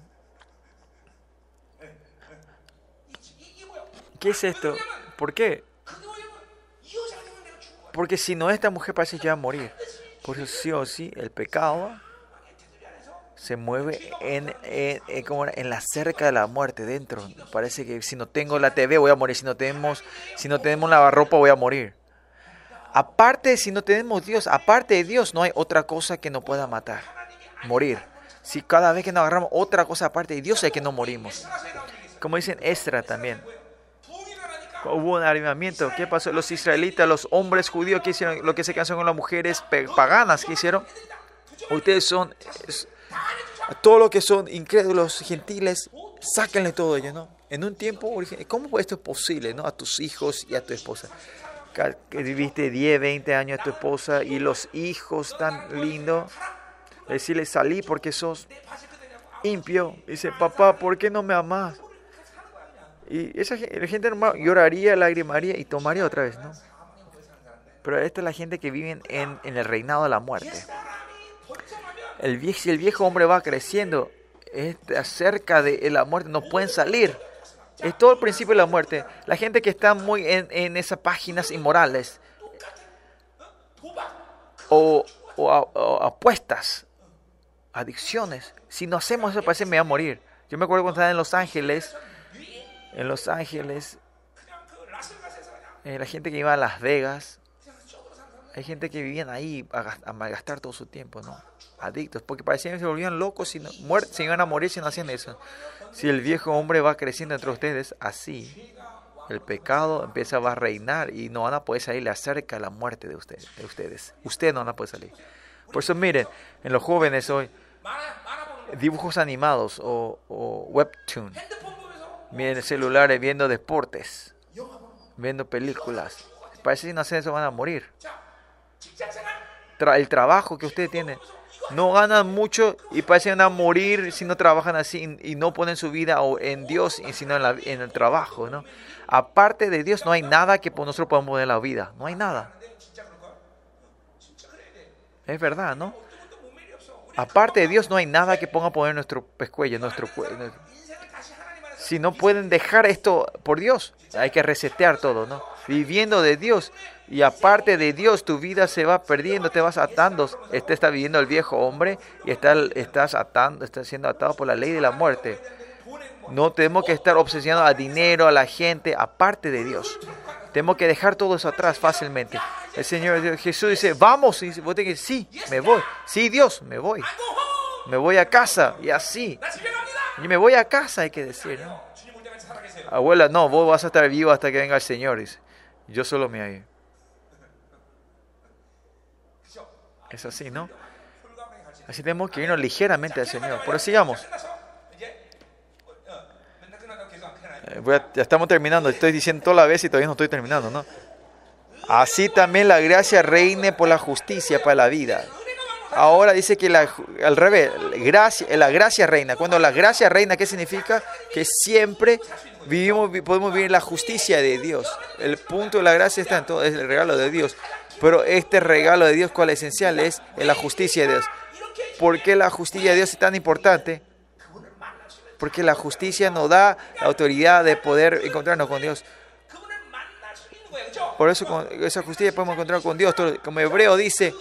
¿Qué es esto? ¿Por qué? Porque si no, esta mujer parece que va a morir. Por eso sí o sí, el pecado se mueve en, en la cerca de la muerte, dentro. Parece que si no tengo la TV voy a morir, si no tenemos, si no tenemos lavarropa voy a morir. Aparte, si no tenemos Dios, aparte de Dios, no hay otra cosa que nos pueda matar, morir. Si cada vez que nos agarramos otra cosa aparte de Dios, es que no morimos. Como dicen Estra también. Hubo un avivamiento. ¿Qué pasó? Los israelitas, los hombres judíos que hicieron lo que se cansaron con las mujeres paganas que hicieron. Ustedes son todo lo que son incrédulos, gentiles, sáquenle todo ello, ¿no? En un tiempo, ¿cómo esto es posible, no? A tus hijos y a tu esposa. Viviste 10, 20 años a tu esposa y los hijos tan lindos. Decirle, salí porque sos impio. Dice, papá, ¿por qué no me amas? Y esa la gente normal lloraría, lagrimaría y tomaría otra vez, ¿no? Pero esta es la gente que vive en, en el reinado de la muerte. El viejo, si el viejo hombre va creciendo, está cerca de la muerte, no pueden salir. Es todo el principio de la muerte. La gente que está muy en, en esas páginas inmorales o, o, apuestas, adicciones. Si no hacemos eso, parece que me va a morir. Yo me acuerdo cuando estaba en Los Ángeles en Los Ángeles, eh, la gente que iba a Las Vegas, hay gente que vivían ahí a, malgastar todo su tiempo, ¿no? Adictos, porque parecían que se volvían locos, si no, se iban a morir si no hacían eso. Si el viejo hombre va creciendo entre ustedes, así el pecado empieza a reinar y no van a poder salir, le acerca la muerte de ustedes. De ustedes. ustedes no van a poder salir. Por eso miren, en los jóvenes hoy, dibujos animados o, o webtoon miren celulares, viendo deportes, viendo películas. Parece que sin hacer eso van a morir. Tra el trabajo que ustedes tienen. No ganan mucho y parecen a morir si no trabajan así y no ponen su vida en Dios, sino en, la, en el trabajo. ¿no? Aparte de Dios, no hay nada que nosotros podamos poner en la vida. No hay nada. Es verdad, ¿no? Aparte de Dios, no hay nada que ponga a poner en nuestro pescuello, en nuestro cuello. Si no pueden dejar esto por Dios, hay que resetear todo, ¿no? Viviendo de Dios. Y aparte de Dios, tu vida se va perdiendo, te vas atando. Este está viviendo el viejo hombre y está, estás atando, estás siendo atado por la ley de la muerte. No tenemos que estar obsesionados a dinero, a la gente, aparte de Dios. Tenemos que dejar todo eso atrás fácilmente. El Señor Jesús dice, vamos. Y vos tenés que sí, me voy. Sí, Dios, me voy. Me voy a casa. Y así. Yo me voy a casa, hay que decir. ¿no? Abuela, no, vos vas a estar vivo hasta que venga el Señor. Yo solo me hallo. Es así, ¿no? Así tenemos que irnos ligeramente al Señor. Pero sigamos. Voy a, ya estamos terminando. Estoy diciendo toda la vez y todavía no estoy terminando, ¿no? Así también la gracia reine por la justicia para la vida. Ahora dice que la, al revés, gracia, la gracia reina. Cuando la gracia reina, ¿qué significa? Que siempre vivimos, podemos vivir la justicia de Dios. El punto de la gracia está en todo, es el regalo de Dios. Pero este regalo de Dios, ¿cuál es esencial? Es la justicia de Dios. ¿Por qué la justicia de Dios es tan importante? Porque la justicia nos da la autoridad de poder encontrarnos con Dios. Por eso con esa justicia podemos encontrar con Dios. Como Hebreo dice,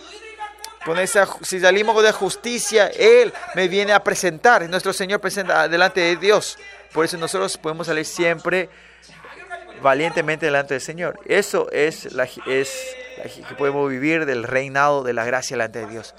con esa, si salimos con la justicia, Él me viene a presentar. Nuestro Señor presenta delante de Dios. Por eso nosotros podemos salir siempre valientemente delante del Señor. Eso es la, es la que podemos vivir del reinado de la gracia delante de Dios.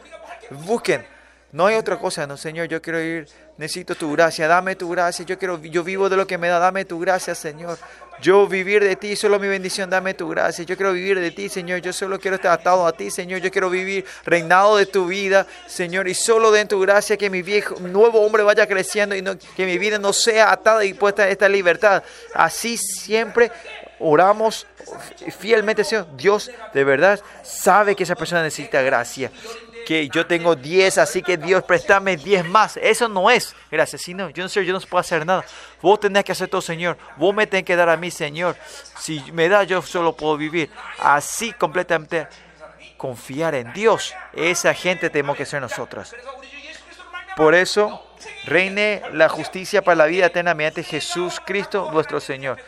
Busquen. No hay otra cosa, no, Señor, yo quiero ir, necesito tu gracia, dame tu gracia, yo quiero, yo vivo de lo que me da, dame tu gracia, Señor. Yo vivir de ti, solo mi bendición, dame tu gracia. Yo quiero vivir de ti, Señor. Yo solo quiero estar atado a ti, Señor. Yo quiero vivir reinado de tu vida, Señor. Y solo de tu gracia que mi viejo, nuevo hombre vaya creciendo y que mi vida no sea atada y puesta en esta libertad. Así siempre oramos fielmente, Señor. Dios de verdad sabe que esa persona necesita gracia que yo tengo 10, así que Dios, préstame 10 más. Eso no es, gracias, sino yo no sé, yo no puedo hacer nada. Vos tenés que hacer todo, Señor. Vos me tenés que dar a mí, Señor. Si me da, yo solo puedo vivir. Así completamente confiar en Dios. Esa gente tenemos que ser nosotros. Por eso, reine la justicia para la vida eterna mediante Jesús Cristo, vuestro Señor.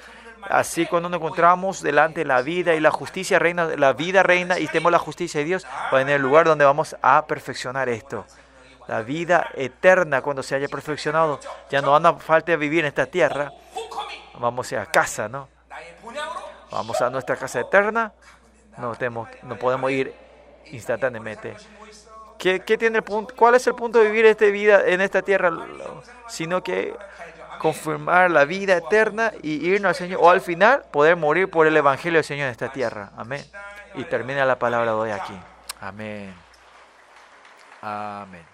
Así cuando nos encontramos delante de la vida y la justicia reina, la vida reina y temo la justicia de Dios, va a tener el lugar donde vamos a perfeccionar esto. La vida eterna cuando se haya perfeccionado, ya no van a falta vivir en esta tierra. Vamos a casa, ¿no? Vamos a nuestra casa eterna. No, tenemos, no podemos ir instantáneamente. ¿Qué, qué tiene el punto? ¿Cuál es el punto de vivir esta vida en esta tierra? Sino que confirmar la vida eterna y irnos al Señor, o al final poder morir por el Evangelio del Señor en esta tierra. Amén. Y termina la palabra de hoy aquí. Amén. Amén.